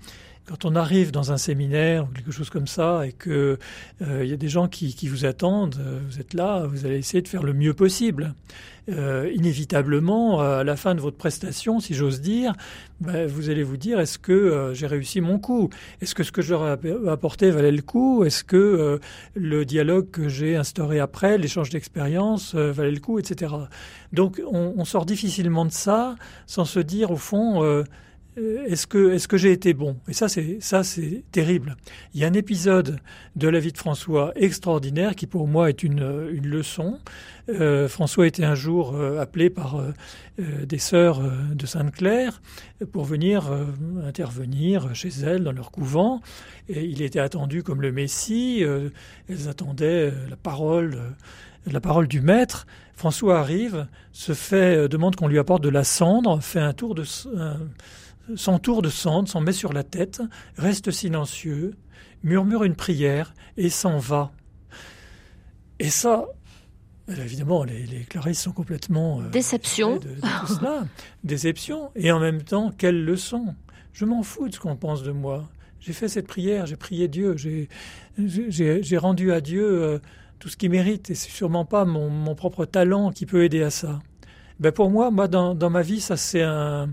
quand on arrive dans un séminaire ou quelque chose comme ça et que euh, il y a des gens qui, qui vous attendent, euh, vous êtes là, vous allez essayer de faire le mieux possible. Euh, inévitablement, à la fin de votre prestation, si j'ose dire, ben, vous allez vous dire est-ce que j'ai réussi mon coup? Est-ce que ce que je leur ai apporté valait le coup? Est-ce que le dialogue que j'ai instauré après, l'échange d'expérience, valait le coup, etc. Donc, on, on, sort difficilement de ça sans se dire au fond euh, est-ce que, est-ce que j'ai été bon? Et ça, c'est, ça, c'est terrible. Il y a un épisode de la vie de François extraordinaire qui, pour moi, est une, leçon. Euh, François était un jour euh, appelé par euh, euh des sœurs de Sainte-Claire pour venir intervenir chez elles dans leur couvent. Il était attendu comme le Messie. elles attendaient la parole, la parole du Maître. François arrive, se fait demande qu'on lui apporte de la cendre, fait un tour de s'entoure de cendre, s'en met sur la tête, reste silencieux, murmure une prière et s'en va. Et ça, évidemment, les, les Clarisses sont complètement... Euh, Déception. Déception. Et en même temps, quelle leçon. Je m'en fous de ce qu'on pense de moi. J'ai fait cette prière, j'ai prié Dieu, j'ai rendu à Dieu euh, tout ce qu'il mérite, et c'est sûrement pas mon, propre talent qui peut aider à ça. Ben pour moi, moi dans, dans ma vie, ça c'est un,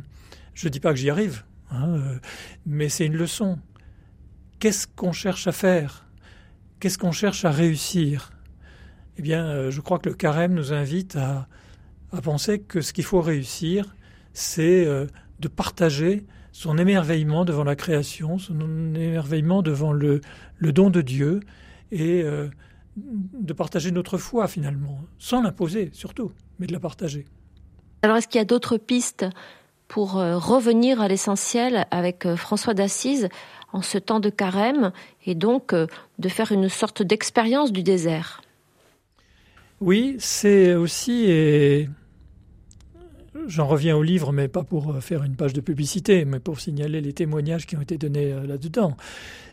je ne dis pas que j'y arrive, hein, euh, mais c'est une leçon. Qu'est-ce qu'on cherche à faire? Qu'est-ce qu'on cherche à réussir? Eh bien, euh, je crois que le carême nous invite à, penser que ce qu'il faut réussir, c'est euh, de partager son émerveillement devant la création, son émerveillement devant le, don de Dieu, et de partager notre foi finalement, sans l'imposer surtout, mais de la partager. Alors est-ce qu'il y a d'autres pistes pour euh, revenir à l'essentiel avec euh, François d'Assise en ce temps de carême et donc euh, de faire une sorte d'expérience du désert. Oui, c'est aussi, et j'en reviens au livre, mais pas pour faire une page de publicité, mais pour signaler les témoignages qui ont été donnés là-dedans.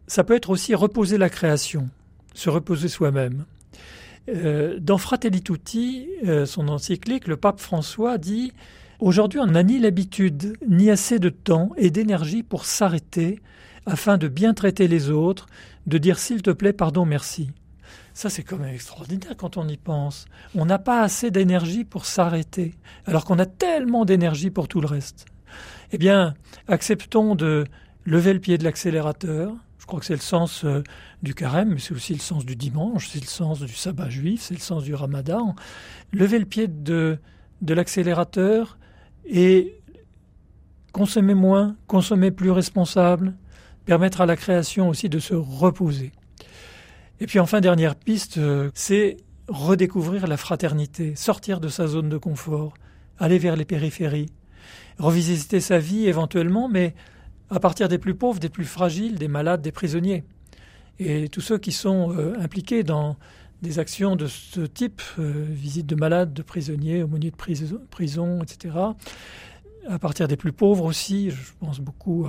Ça peut être aussi reposer la création, se reposer soi-même. dans Fratelli Tutti, son encyclique, le pape François dit Aujourd'hui, on n'a ni l'habitude, ni assez de temps et d'énergie pour s'arrêter afin de bien traiter les autres, de dire s'il te plaît, pardon, merci. Ça, c'est quand même extraordinaire quand on y pense. On n'a pas assez d'énergie pour s'arrêter, alors qu'on a tellement d'énergie pour tout le reste. Eh bien, acceptons de lever le pied de l'accélérateur. Je crois que c'est le sens euh, du carême, mais c'est aussi le sens du dimanche, c'est le sens du sabbat juif, c'est le sens du ramadan. Lever le pied de, de l'accélérateur et consommer moins, consommer plus responsable, permettre à la création aussi de se reposer. Et puis enfin, dernière piste, euh, c'est redécouvrir la fraternité, sortir de sa zone de confort, aller vers les périphéries, revisiter sa vie éventuellement, mais à partir des plus pauvres, des plus fragiles, des malades, des prisonniers. Et tous ceux qui sont euh, impliqués dans des actions de ce type, euh, visite de malades, de prisonniers, aumôniers de prison, etc. À partir des plus pauvres aussi, je pense beaucoup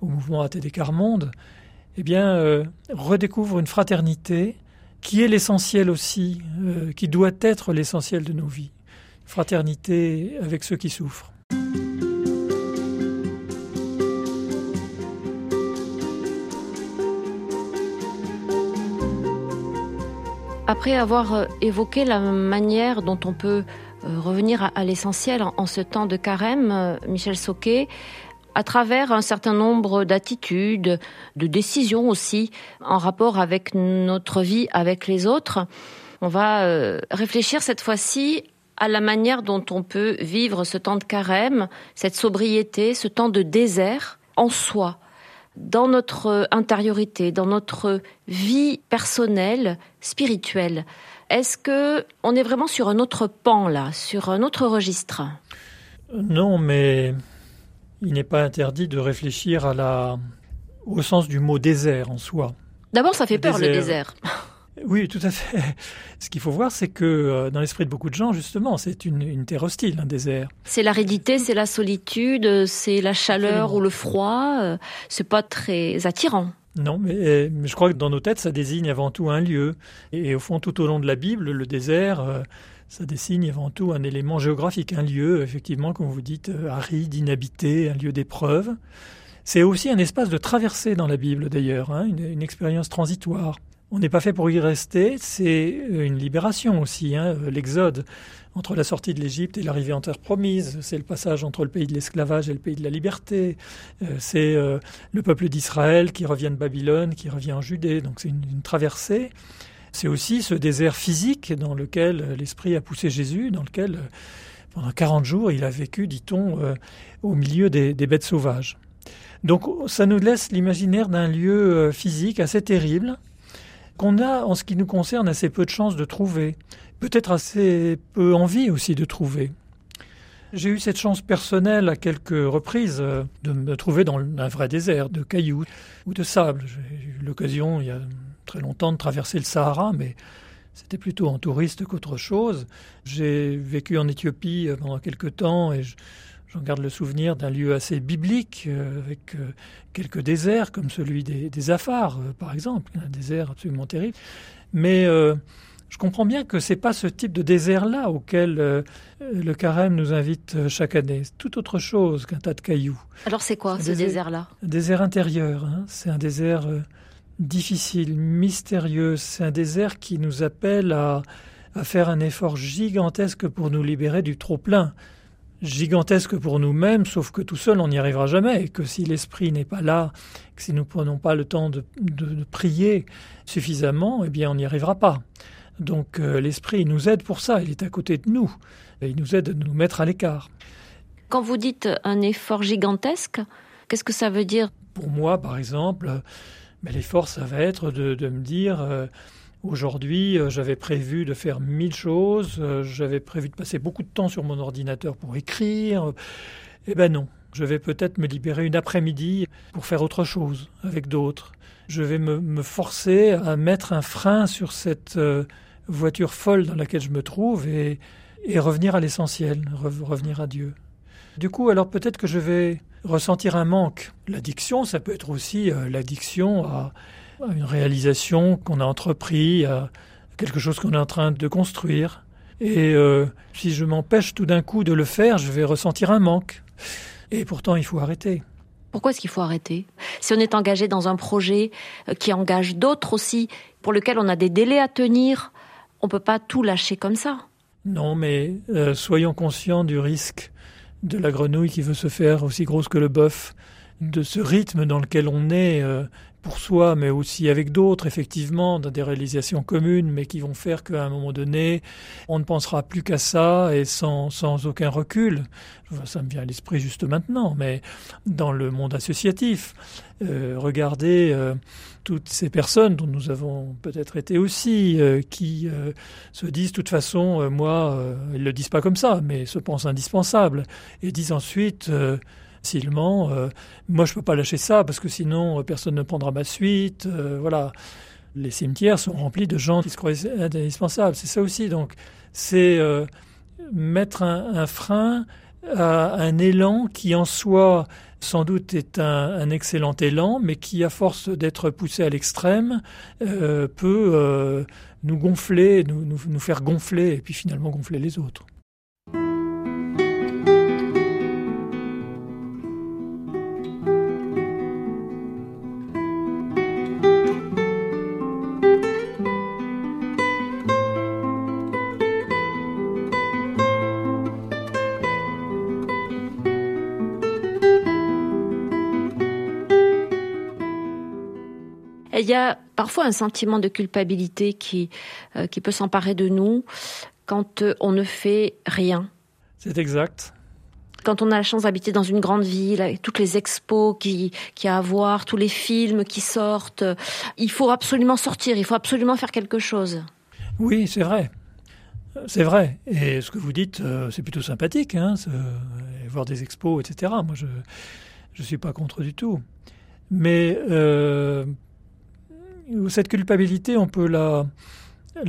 au mouvement ATD Carmonde. eh bien, redécouvre une fraternité qui est l'essentiel aussi, qui doit être l'essentiel de nos vies. Fraternité avec ceux qui souffrent. Après avoir euh, évoqué la manière dont on peut euh, revenir à, l'essentiel en, ce temps de carême, euh, Michel Soquet, à travers un certain nombre d'attitudes, de décisions aussi, en rapport avec notre vie avec les autres, on va réfléchir cette fois-ci à la manière dont on peut vivre ce temps de carême, cette sobriété, ce temps de désert en soi dans notre intériorité, dans notre vie personnelle, spirituelle. Est-ce que on est vraiment sur un autre pan là, sur un autre registre? Non, mais il n'est pas interdit de réfléchir à la au sens du mot désert en soi. D'abord, ça fait peur le désert. Oui, tout à fait. Ce qu'il faut voir, c'est que euh, dans l'esprit de beaucoup de gens, justement, c'est une, terre hostile, un désert. C'est l'aridité, c'est la solitude, c'est la chaleur ou le froid. Euh, c'est pas très attirant. Non, mais, je crois que dans nos têtes, ça désigne avant tout un lieu. Et, au fond, tout au long de la Bible, le désert, euh, ça désigne avant tout un élément géographique, un lieu, effectivement, comme vous dites, aride, inhabité, un lieu d'épreuve. C'est aussi un espace de traversée dans la Bible, d'ailleurs, hein, une expérience transitoire. On n'est pas fait pour y rester, c'est euh, une libération aussi, hein, euh, l'exode entre la sortie de l'Égypte et l'arrivée en terre promise, c'est le passage entre le pays de l'esclavage et le pays de la liberté, euh, c'est le peuple d'Israël qui revient de Babylone, qui revient en Judée, donc c'est une, traversée. C'est aussi ce désert physique dans lequel l'Esprit a poussé Jésus, dans lequel pendant 40 jours il a vécu, dit-on, au milieu des bêtes sauvages. Donc ça nous laisse l'imaginaire d'un lieu physique assez terrible, qu'on a, en ce qui nous concerne, assez peu de chances de trouver, peut-être assez peu envie aussi de trouver. J'ai eu cette chance personnelle à quelques reprises euh, de me trouver dans un vrai désert de cailloux ou de sable. J'ai eu l'occasion, il y a très longtemps, de traverser le Sahara, mais c'était plutôt en touriste qu'autre chose. J'ai vécu en Éthiopie euh, pendant quelques temps et je, J'en garde le souvenir d'un lieu assez biblique, euh, avec euh, quelques déserts, comme celui des, des Afars, euh, par exemple, un désert absolument terrible. Mais je comprends bien que c'est pas ce type de désert-là auquel le carême nous invite chaque année. C'est tout autre chose qu'un tas de cailloux. Alors c'est quoi ce désert-là? Un désert intérieur. Hein. C'est un désert difficile, mystérieux. C'est un désert qui nous appelle à, à faire un effort gigantesque pour nous libérer du trop-plein gigantesque pour nous-mêmes, sauf que tout seul on n'y arrivera jamais, et que si l'esprit n'est pas là, que si nous ne prenons pas le temps de, prier suffisamment, eh bien on n'y arrivera pas. Donc euh, l'esprit nous aide pour ça, il est à côté de nous, et il nous aide à nous mettre à l'écart. Quand vous dites un effort gigantesque, qu'est-ce que ça veut dire? Pour moi, par exemple, ben, l'effort, ça va être de, me dire... Euh, Aujourd'hui, euh, j'avais prévu de faire mille choses, euh, j'avais prévu de passer beaucoup de temps sur mon ordinateur pour écrire. Eh ben non, je vais peut-être me libérer une après-midi pour faire autre chose avec d'autres. Je vais me, forcer à mettre un frein sur cette euh, voiture folle dans laquelle je me trouve et, revenir à l'essentiel, revenir à Dieu. Du coup, alors peut-être que je vais ressentir un manque. L'addiction, ça peut être aussi l'addiction à une réalisation qu'on a entrepris, à quelque chose qu'on est en train de construire. Et euh, si je m'empêche tout d'un coup de le faire, je vais ressentir un manque. Et pourtant, il faut arrêter. Pourquoi est-ce qu'il faut arrêter? Si on est engagé dans un projet euh, qui engage d'autres aussi, pour lequel on a des délais à tenir, on ne peut pas tout lâcher comme ça. Non, mais euh, soyons conscients du risque de la grenouille qui veut se faire aussi grosse que le bœuf, de ce rythme dans lequel on est pour soi, mais aussi avec d'autres, effectivement, dans des réalisations communes, mais qui vont faire qu'à un moment donné, on ne pensera plus qu'à ça et sans, sans aucun recul. Ça me vient à l'esprit juste maintenant, mais dans le monde associatif, euh, regardez euh, toutes ces personnes dont nous avons peut-être été aussi, euh, qui se disent de toute façon, moi, ils le disent pas comme ça, mais se pensent indispensables, et disent ensuite facilement. Euh, moi, je peux pas lâcher ça parce que sinon, euh, personne ne prendra ma suite. Euh, voilà. Les cimetières sont remplis de gens qui se croient indispensables. C'est ça aussi. Donc, c'est mettre un, frein à un élan qui en soi sans doute est un, excellent élan, mais qui, à force d'être poussé à l'extrême, peut nous gonfler, nous faire gonfler, et puis finalement gonfler les autres. Y a parfois un sentiment de culpabilité qui, euh, qui peut s'emparer de nous quand euh, on ne fait rien. C'est exact. Quand on a la chance d'habiter dans une grande ville, avec toutes les expos qui qui a à voir, tous les films qui sortent, il faut absolument sortir, il faut absolument faire quelque chose. Oui, c'est vrai. C'est vrai. Et ce que vous dites, euh, c'est plutôt sympathique, hein, voir des expos, etc. Moi, je ne suis pas contre du tout. Mais cette culpabilité, on peut la,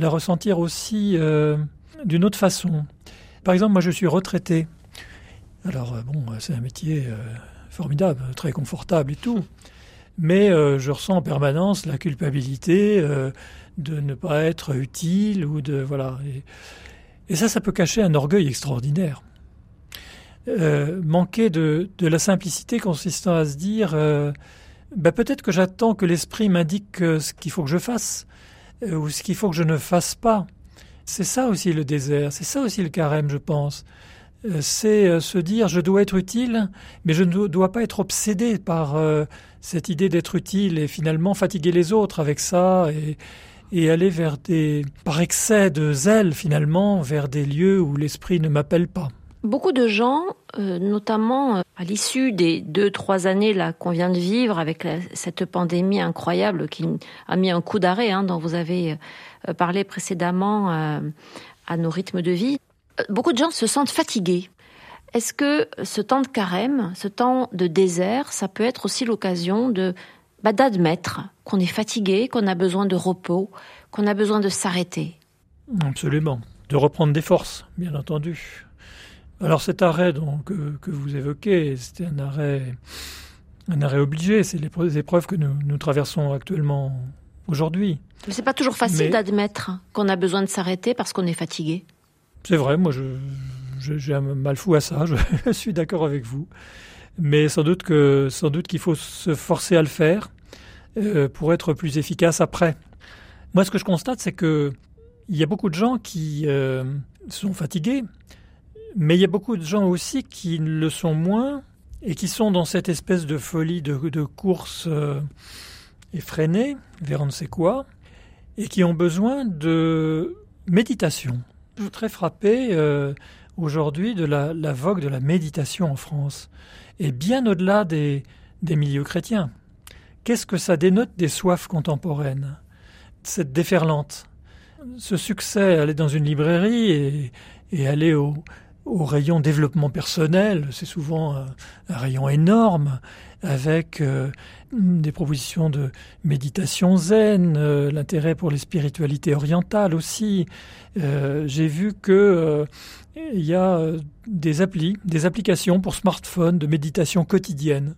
ressentir aussi euh, d'une autre façon. Par exemple, moi je suis retraité. Alors, euh, bon, c'est un métier euh, formidable, très confortable et tout. Mais je ressens en permanence la culpabilité de ne pas être utile ou de. Voilà. Et, ça, ça peut cacher un orgueil extraordinaire. manquer de, la simplicité consistant à se dire ben peut-être que j'attends que l'esprit m'indique ce qu'il faut que je fasse euh, ou ce qu'il faut que je ne fasse pas. C'est ça aussi le désert, c'est ça aussi le carême, je pense. Euh, c'est euh, se dire je dois être utile, mais je ne dois pas être obsédé par cette idée d'être utile et finalement fatiguer les autres avec ça et, et aller vers des, par excès de zèle finalement, vers des lieux où l'esprit ne m'appelle pas. Beaucoup de gens, euh, notamment euh, à l'issue des deux, trois années qu'on vient de vivre avec cette pandémie incroyable qui a mis un coup d'arrêt, hein, dont vous avez euh, parlé précédemment à nos rythmes de vie, beaucoup de gens se sentent fatigués. Est-ce que ce temps de carême, ce temps de désert, ça peut être aussi l'occasion de bah, d'admettre qu'on est fatigué, qu'on a besoin de repos, qu'on a besoin de s'arrêter? Absolument. De reprendre des forces, bien entendu. Alors cet arrêt donc, que, vous évoquez, c'était un arrêt, un arrêt obligé. C'est les épreuves que nous, traversons actuellement aujourd'hui. Mais c'est pas toujours facile d'admettre qu'on a besoin de s'arrêter parce qu'on est fatigué. C'est vrai, moi je, j'ai un mal fou à ça, je suis d'accord avec vous. Mais sans doute que sans doute qu'il faut se forcer à le faire euh, pour être plus efficace après. Moi, ce que je constate, c'est que il y a beaucoup de gens qui euh, sont fatigués, mais il y a beaucoup de gens aussi qui le sont moins et qui sont dans cette espèce de folie de, course euh, effrénée vers on ne sait quoi et qui ont besoin de méditation. Je suis très frappé euh, aujourd'hui de la, vogue de la méditation en France et bien au-delà des, des milieux chrétiens. Qu'est-ce que ça dénote des soifs contemporaines Cette déferlante? Ce succès, aller dans une librairie et, et aller au, au rayon développement personnel, c'est souvent un, rayon énorme avec euh, des propositions de méditation zen, euh, l'intérêt pour les spiritualités orientales aussi. Euh, j'ai vu que il y a des applis, des applications pour smartphone de méditation quotidienne.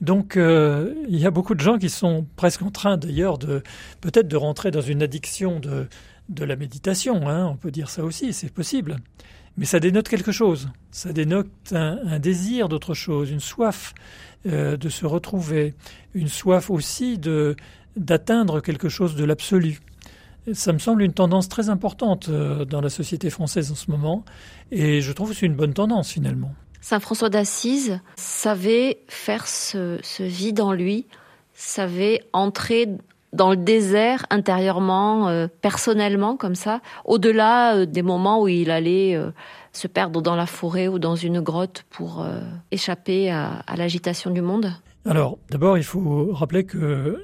Donc il y a beaucoup de gens qui sont presque en train d'ailleurs de peut-être de rentrer dans une addiction de, de la méditation, hein, on peut dire ça aussi, c'est possible. Mais ça dénote quelque chose. Ça dénote un, désir d'autre chose, une soif euh, de se retrouver, une soif aussi de d'atteindre quelque chose de l'absolu. Ça me semble une tendance très importante euh, dans la société française en ce moment, et je trouve que c'est une bonne tendance finalement. Saint François d'Assise savait faire ce, ce vide en lui, savait entrer dans le désert intérieurement, euh, personnellement comme ça, au-delà euh, des moments où il allait euh, se perdre dans la forêt ou dans une grotte pour échapper à l'agitation du monde? Alors, d'abord, il faut rappeler que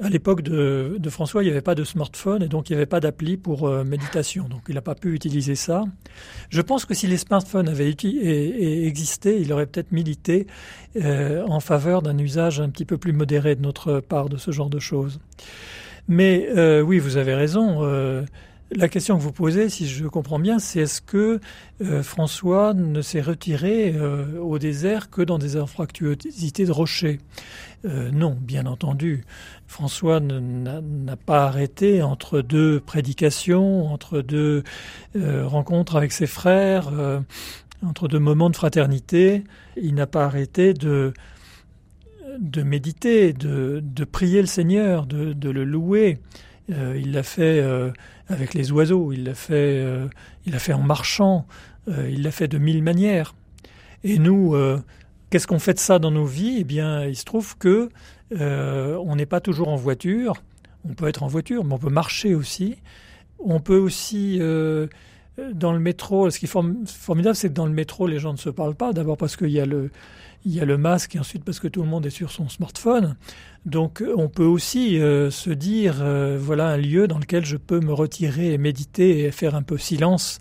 à l'époque de, François, il n'y avait pas de smartphone et donc il n'y avait pas d'appli pour euh, méditation. Donc il n'a pas pu utiliser ça. Je pense que si les smartphones avaient existé, il aurait peut-être milité euh, en faveur d'un usage un petit peu plus modéré de notre part de ce genre de choses. Mais euh, oui, vous avez raison. La question que vous posez, si je comprends bien, c'est est-ce que euh, François ne s'est retiré euh, au désert que dans des infractuosités de rochers? Euh, Non, bien entendu. François n'a pas arrêté entre deux prédications, entre deux rencontres avec ses frères, entre deux moments de fraternité. Il n'a pas arrêté de méditer, de, de prier le Seigneur, de, de le louer. Il l'a fait avec les oiseaux, il l'a fait, euh, il l'a fait en marchant, euh, il l'a fait de mille manières. Et nous, euh, qu'est-ce qu'on fait de ça dans nos vies? Eh bien, il se trouve que on n'est pas toujours en voiture. On peut être en voiture, mais on peut marcher aussi. On peut aussi dans le métro. Ce qui est formidable, c'est que dans le métro, les gens ne se parlent pas. D'abord parce qu'il y a le il y a le masque et ensuite parce que tout le monde est sur son smartphone. Donc on peut aussi euh, se dire, euh, voilà un lieu dans lequel je peux me retirer et méditer et faire un peu silence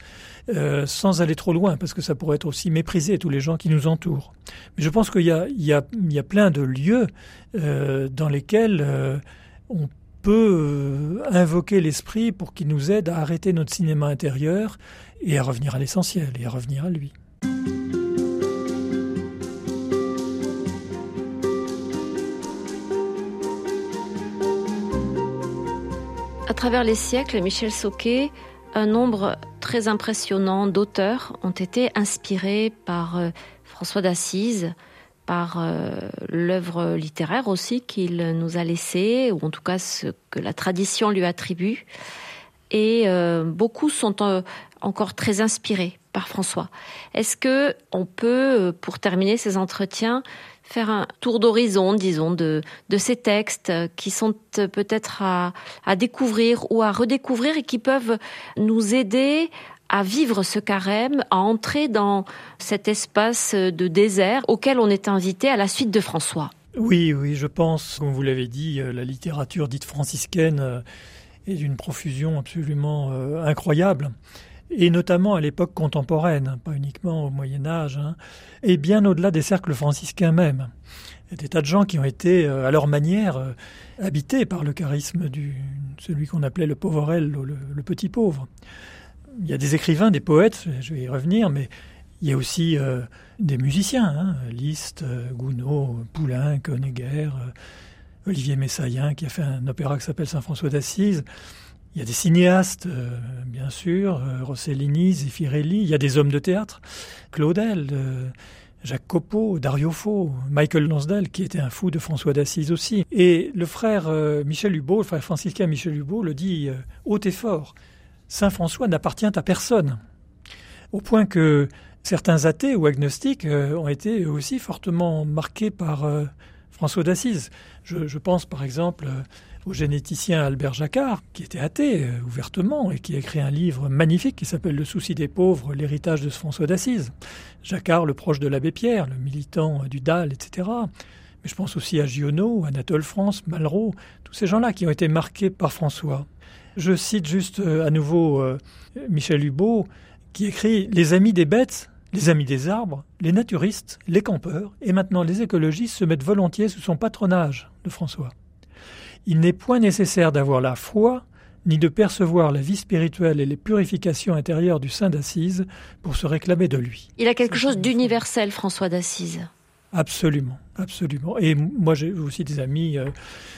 euh, sans aller trop loin, parce que ça pourrait être aussi mépriser tous les gens qui nous entourent. Mais je pense qu'il y a, il y, a, il y a plein de lieux dans lesquels on peut invoquer l'esprit pour qu'il nous aide à arrêter notre cinéma intérieur et à revenir à l'essentiel et à revenir à lui. À travers les siècles, Michel Sauquet, un nombre très impressionnant d'auteurs ont été inspirés par euh, François d'Assise, par euh, l'œuvre littéraire aussi qu'il nous a laissée, ou en tout cas ce que la tradition lui attribue. Et euh, beaucoup sont encore très inspirés par François. Est-ce que on peut, pour terminer ces entretiens, faire un tour d'horizon, disons, de, de ces textes qui sont peut-être à, à découvrir ou à redécouvrir et qui peuvent nous aider à vivre ce carême, à entrer dans cet espace de désert auquel on est invité à la suite de François. Oui, oui, je pense, comme vous l'avez dit, euh, la littérature dite franciscaine euh, est d'une profusion absolument euh, incroyable et notamment à l'époque contemporaine, pas uniquement au Moyen Âge, hein, et bien au-delà des cercles franciscains même. Il y a des tas de gens qui ont été, à leur manière, habités par le charisme de celui qu'on appelait le pauvrel, le, petit pauvre. Il y a des écrivains, des poètes, je vais y revenir, mais il y a aussi euh, des musiciens, hein, Liszt, Gounod, Poulenc, Honegger, Olivier Messaillin, qui a fait un opéra qui s'appelle Saint-François d'Assise. Il y a des cinéastes, euh, bien sûr, euh, Rossellini, Zeffirelli, il y a des hommes de théâtre, Claudel, euh, Jacques Copeau, Dario Fo, Michael Lonsdale, qui était un fou de François d'Assise aussi. Et le frère Michel Hubeau, le frère franciscain Michel Hubeau, le dit haut et fort, Saint François n'appartient à personne. Au point que certains athées ou agnostiques ont été aussi fortement marqués par François d'Assise. Je, pense par exemple au généticien Albert Jacquard, qui était athée euh, ouvertement et qui a écrit un livre magnifique qui s'appelle Le souci des pauvres, l'héritage de François d'Assise. Jacquard, le proche de l'abbé Pierre, le militant du DAL, etc. Mais je pense aussi à Giono, Anatole France, Malraux, tous ces gens-là qui ont été marqués par François. Je cite juste euh, à nouveau euh, Michel Hubeau, qui écrit Les amis des bêtes les amis des arbres, les naturistes, les campeurs et maintenant les écologistes se mettent volontiers sous son patronage de François. Il n'est point nécessaire d'avoir la foi, ni de percevoir la vie spirituelle et les purifications intérieures du Saint d'Assise pour se réclamer de lui. Il a quelque chose d'universel, François d'Assise. Absolument, absolument. Et moi, j'ai aussi des amis euh,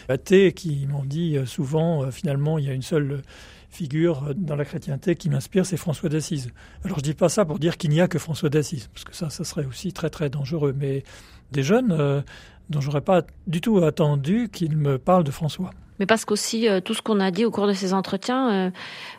athées qui m'ont dit euh, souvent, euh, finalement, il y a une seule figure dans la chrétienté qui m'inspire, c'est François d'Assise. Alors je dis pas ça pour dire qu'il n'y a que François d'Assise, parce que ça, ça serait aussi très très dangereux. Mais des jeunes dont j'aurais pas du tout attendu qu'il me parle de François. Mais parce qu'aussi euh, tout ce qu'on a dit au cours de ces entretiens euh,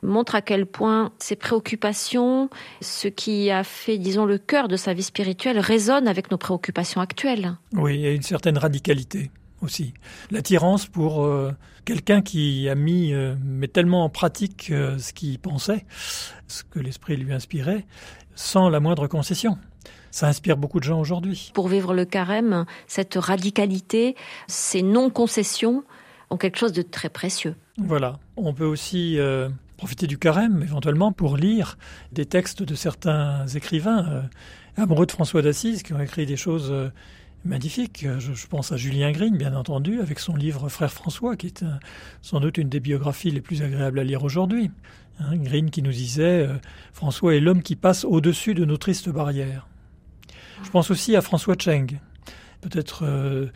montre à quel point ses préoccupations, ce qui a fait, disons, le cœur de sa vie spirituelle, résonne avec nos préoccupations actuelles. Oui, il y a une certaine radicalité aussi. L'attirance pour euh, quelqu'un qui a mis, mais tellement en pratique ce qu'il pensait, ce que l'esprit lui inspirait, sans la moindre concession ça inspire beaucoup de gens aujourd'hui. Pour vivre le carême, cette radicalité, ces non-concessions ont quelque chose de très précieux. Voilà. On peut aussi euh, profiter du carême éventuellement pour lire des textes de certains écrivains euh, amoureux de François d'Assise qui ont écrit des choses euh, magnifique. Je, pense à Julien Green, bien entendu, avec son livre Frère François, qui est sans doute une des biographies les plus agréables à lire aujourd'hui. Hein, Green qui nous disait François est l'homme qui passe au-dessus de nos tristes barrières. Je pense aussi à François Cheng. Peut-être euh,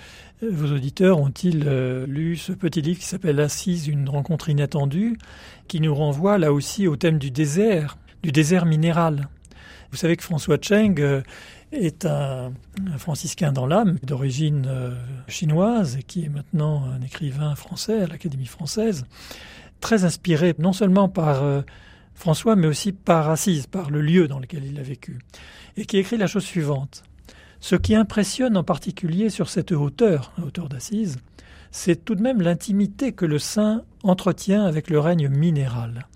vos auditeurs ont-ils euh, lu ce petit livre qui s'appelle Assise, une rencontre inattendue, qui nous renvoie là aussi au thème du désert, du désert minéral. Vous savez que François Cheng est un, franciscain dans l'âme, d'origine chinoise et qui est maintenant un écrivain français à l'Académie française très inspiré non seulement par euh, François, mais aussi par Assise, par le lieu dans lequel il a vécu, et qui écrit la chose suivante. Ce qui impressionne en particulier sur cette hauteur, hauteur d'Assise, c'est tout de même l'intimité que le saint entretient avec le règne minéral.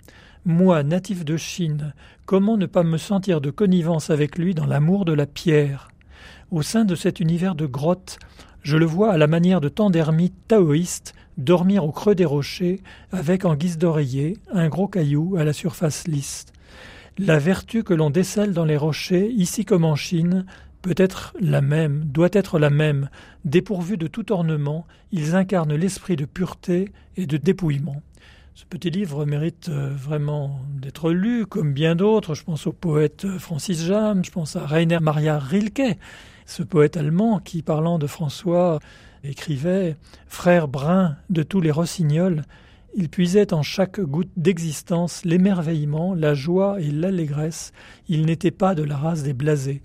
Moi, natif de Chine, comment ne pas me sentir de connivence avec lui dans l'amour de la pierre? Au sein de cet univers de grottes, je le vois à la manière de tant d'ermites taoïstes dormir au creux des rochers avec en guise d'oreiller un gros caillou à la surface lisse. La vertu que l'on décèle dans les rochers, ici comme en Chine, peut être la même, doit être la même. Dépourvus de tout ornement, ils incarnent l'esprit de pureté et de dépouillement. Ce petit livre mérite euh, vraiment d'être lu, comme bien d'autres. Je pense au poète Francis Jam, je pense à Rainer Maria Rilke, ce poète allemand qui, parlant de François, écrivait Frère brun de tous les rossignols, il puisait en chaque goutte d'existence l'émerveillement, la joie et l'allégresse. Il n'était pas de la race des blasés.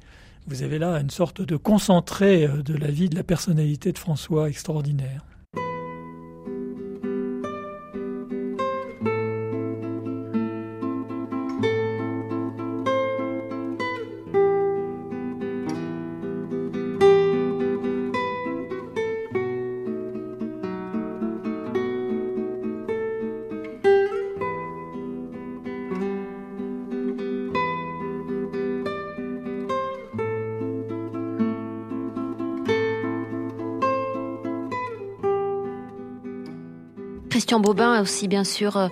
Vous avez là une sorte de concentré euh, de la vie, de la personnalité de François extraordinaire. Christian Bobin aussi, bien sûr, euh,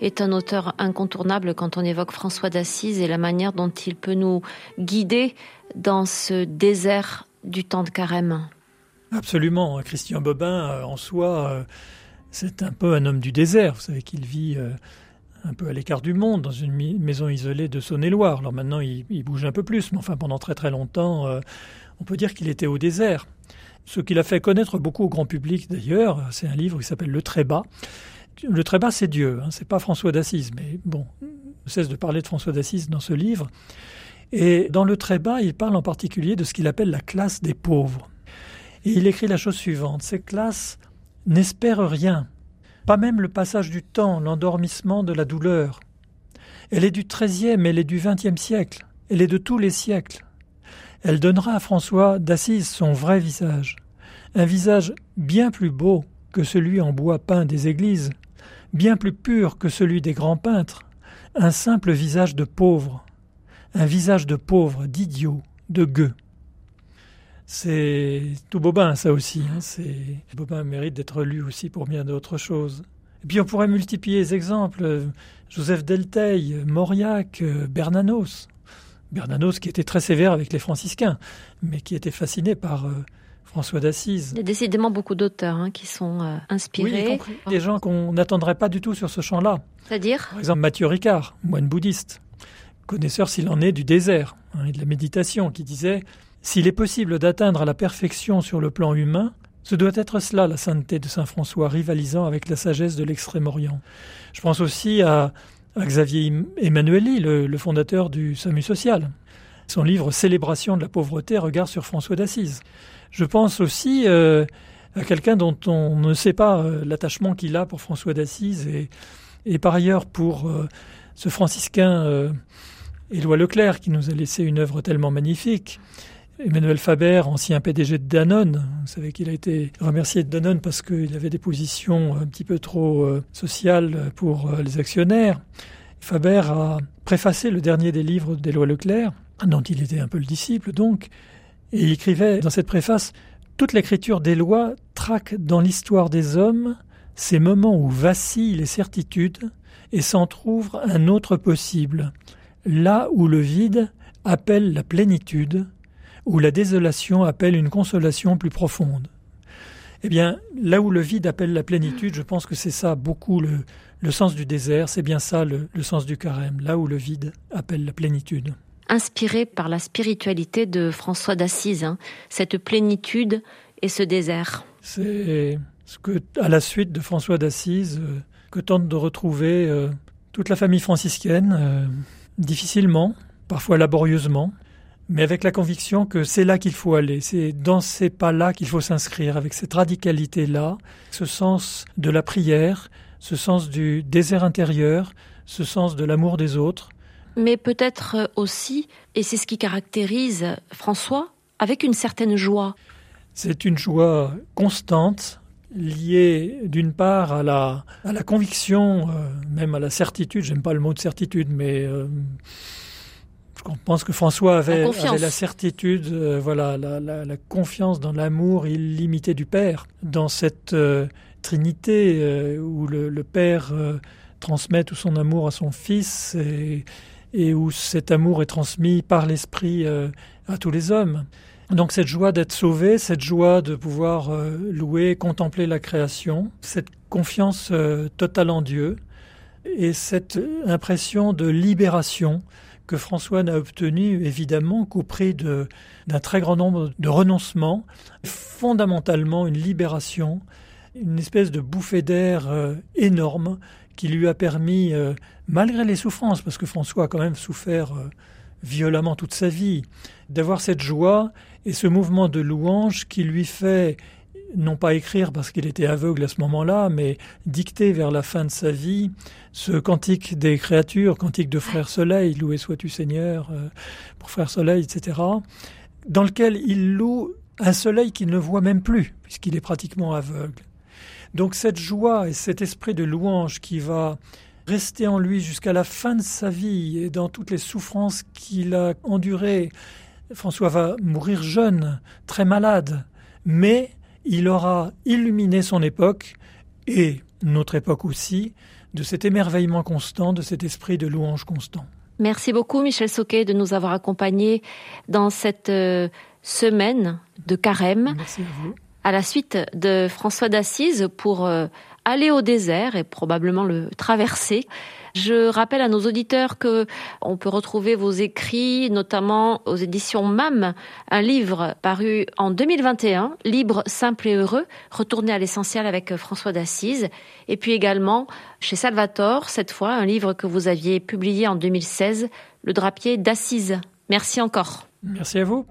est un auteur incontournable quand on évoque François d'Assise et la manière dont il peut nous guider dans ce désert du temps de carême. Absolument. Christian Bobin, euh, en soi, euh, c'est un peu un homme du désert. Vous savez qu'il vit un peu à l'écart du monde, dans une maison isolée de Saône-et-Loire. Alors maintenant, il, bouge un peu plus, mais enfin, pendant très très longtemps, on peut dire qu'il était au désert. Ce qu'il a fait connaître beaucoup au grand public d'ailleurs, c'est un livre qui s'appelle Le Trébat. Le Trébat, c'est Dieu, hein, c'est pas François d'Assise, mais bon, ne cesse de parler de François d'Assise dans ce livre. Et dans Le Trébat, il parle en particulier de ce qu'il appelle la classe des pauvres. Et il écrit la chose suivante Ces classes n'espèrent rien, pas même le passage du temps, l'endormissement de la douleur. Elle est du XIIIe, elle est du XXe siècle, elle est de tous les siècles. Elle donnera à François d'Assise son vrai visage, un visage bien plus beau que celui en bois peint des églises, bien plus pur que celui des grands peintres, un simple visage de pauvre, un visage de pauvre, d'idiot, de gueux. C'est tout Bobin, ça aussi. Hein. C'est Bobin mérite d'être lu aussi pour bien d'autres choses. Et puis on pourrait multiplier les exemples. Joseph Delteil, Mauriac, Bernanos. Bernanos qui était très sévère avec les franciscains, mais qui était fasciné par euh, François d'Assise. Il y a décidément beaucoup d'auteurs hein, qui sont euh, inspirés. Oui, des gens qu'on n'attendrait pas du tout sur ce champ-là. C'est-à-dire? Par exemple, Mathieu Ricard, moine bouddhiste, connaisseur s'il en est du désert hein, et de la méditation, qui disait S'il est possible d'atteindre la perfection sur le plan humain, ce doit être cela la sainteté de Saint François, rivalisant avec la sagesse de l'Extrême-Orient. Je pense aussi à Xavier Emmanueli, le, fondateur du SAMU social. Son livre Célébration de la pauvreté, regard sur François d'Assise. Je pense aussi euh, à quelqu'un dont on ne sait pas euh, l'attachement qu'il a pour François d'Assise et, par ailleurs pour euh, ce franciscain Éloi Leclerc qui nous a laissé une œuvre tellement magnifique. Emmanuel Faber, ancien PDG de Danone, vous savez qu'il a été remercié de Danone parce qu'il avait des positions un petit peu trop euh, sociales pour euh, les actionnaires. Faber a préfacé le dernier des livres d'Éloi Leclerc, dont il était un peu le disciple donc, et il écrivait dans cette préface Toute l'écriture d'Éloi traque dans l'histoire des hommes ces moments où vacillent les certitudes et s'en trouve un autre possible, là où le vide appelle la plénitude, où la désolation appelle une consolation plus profonde. Eh bien, là où le vide appelle la plénitude, je pense que c'est ça beaucoup le, le sens du désert, c'est bien ça le, le sens du carême, là où le vide appelle la plénitude inspiré par la spiritualité de François d'Assise, hein, cette plénitude et ce désert. C'est ce que, à la suite de François d'Assise, euh, que tente de retrouver euh, toute la famille franciscaine, euh, difficilement, parfois laborieusement, mais avec la conviction que c'est là qu'il faut aller, c'est dans ces pas-là qu'il faut s'inscrire, avec cette radicalité-là, ce sens de la prière, ce sens du désert intérieur, ce sens de l'amour des autres. Mais peut-être aussi, et c'est ce qui caractérise François, avec une certaine joie. C'est une joie constante, liée d'une part à la, à la conviction, euh, même à la certitude, j'aime pas le mot de certitude, mais euh, je pense que François avait la, avait la certitude, euh, voilà, la, la, la, confiance dans l'amour illimité du Père, dans cette euh, Trinité euh, où le, le Père transmet tout son amour à son Fils et, et où cet amour est transmis par l'Esprit à tous les hommes. Donc cette joie d'être sauvé, cette joie de pouvoir louer, contempler la création, cette confiance totale en Dieu et cette impression de libération que François n'a obtenu évidemment qu'au prix d'un très grand nombre de renoncements, fondamentalement une libération une espèce de bouffée d'air euh, énorme qui lui a permis, euh, malgré les souffrances, parce que François a quand même souffert euh, violemment toute sa vie, d'avoir cette joie et ce mouvement de louange qui lui fait non pas écrire parce qu'il était aveugle à ce moment-là, mais dicter vers la fin de sa vie ce cantique des créatures, cantique de Frère Soleil, loué sois-tu Seigneur, euh, pour Frère Soleil, etc., dans lequel il loue un soleil qu'il ne voit même plus, puisqu'il est pratiquement aveugle. Donc cette joie et cet esprit de louange qui va rester en lui jusqu'à la fin de sa vie et dans toutes les souffrances qu'il a endurées, François va mourir jeune, très malade, mais il aura illuminé son époque et notre époque aussi de cet émerveillement constant, de cet esprit de louange constant. Merci beaucoup Michel Soquet de nous avoir accompagnés dans cette euh, semaine de carême. Merci à vous à la suite de François d'Assise pour euh, aller au désert et probablement le traverser. Je rappelle à nos auditeurs que on peut retrouver vos écrits, notamment aux éditions MAM, un livre paru en 2021, Libre, simple et heureux, retourné à l'essentiel avec François d'Assise, et puis également chez Salvatore, cette fois, un livre que vous aviez publié en 2016, Le drapier d'Assise. Merci encore. Merci à vous.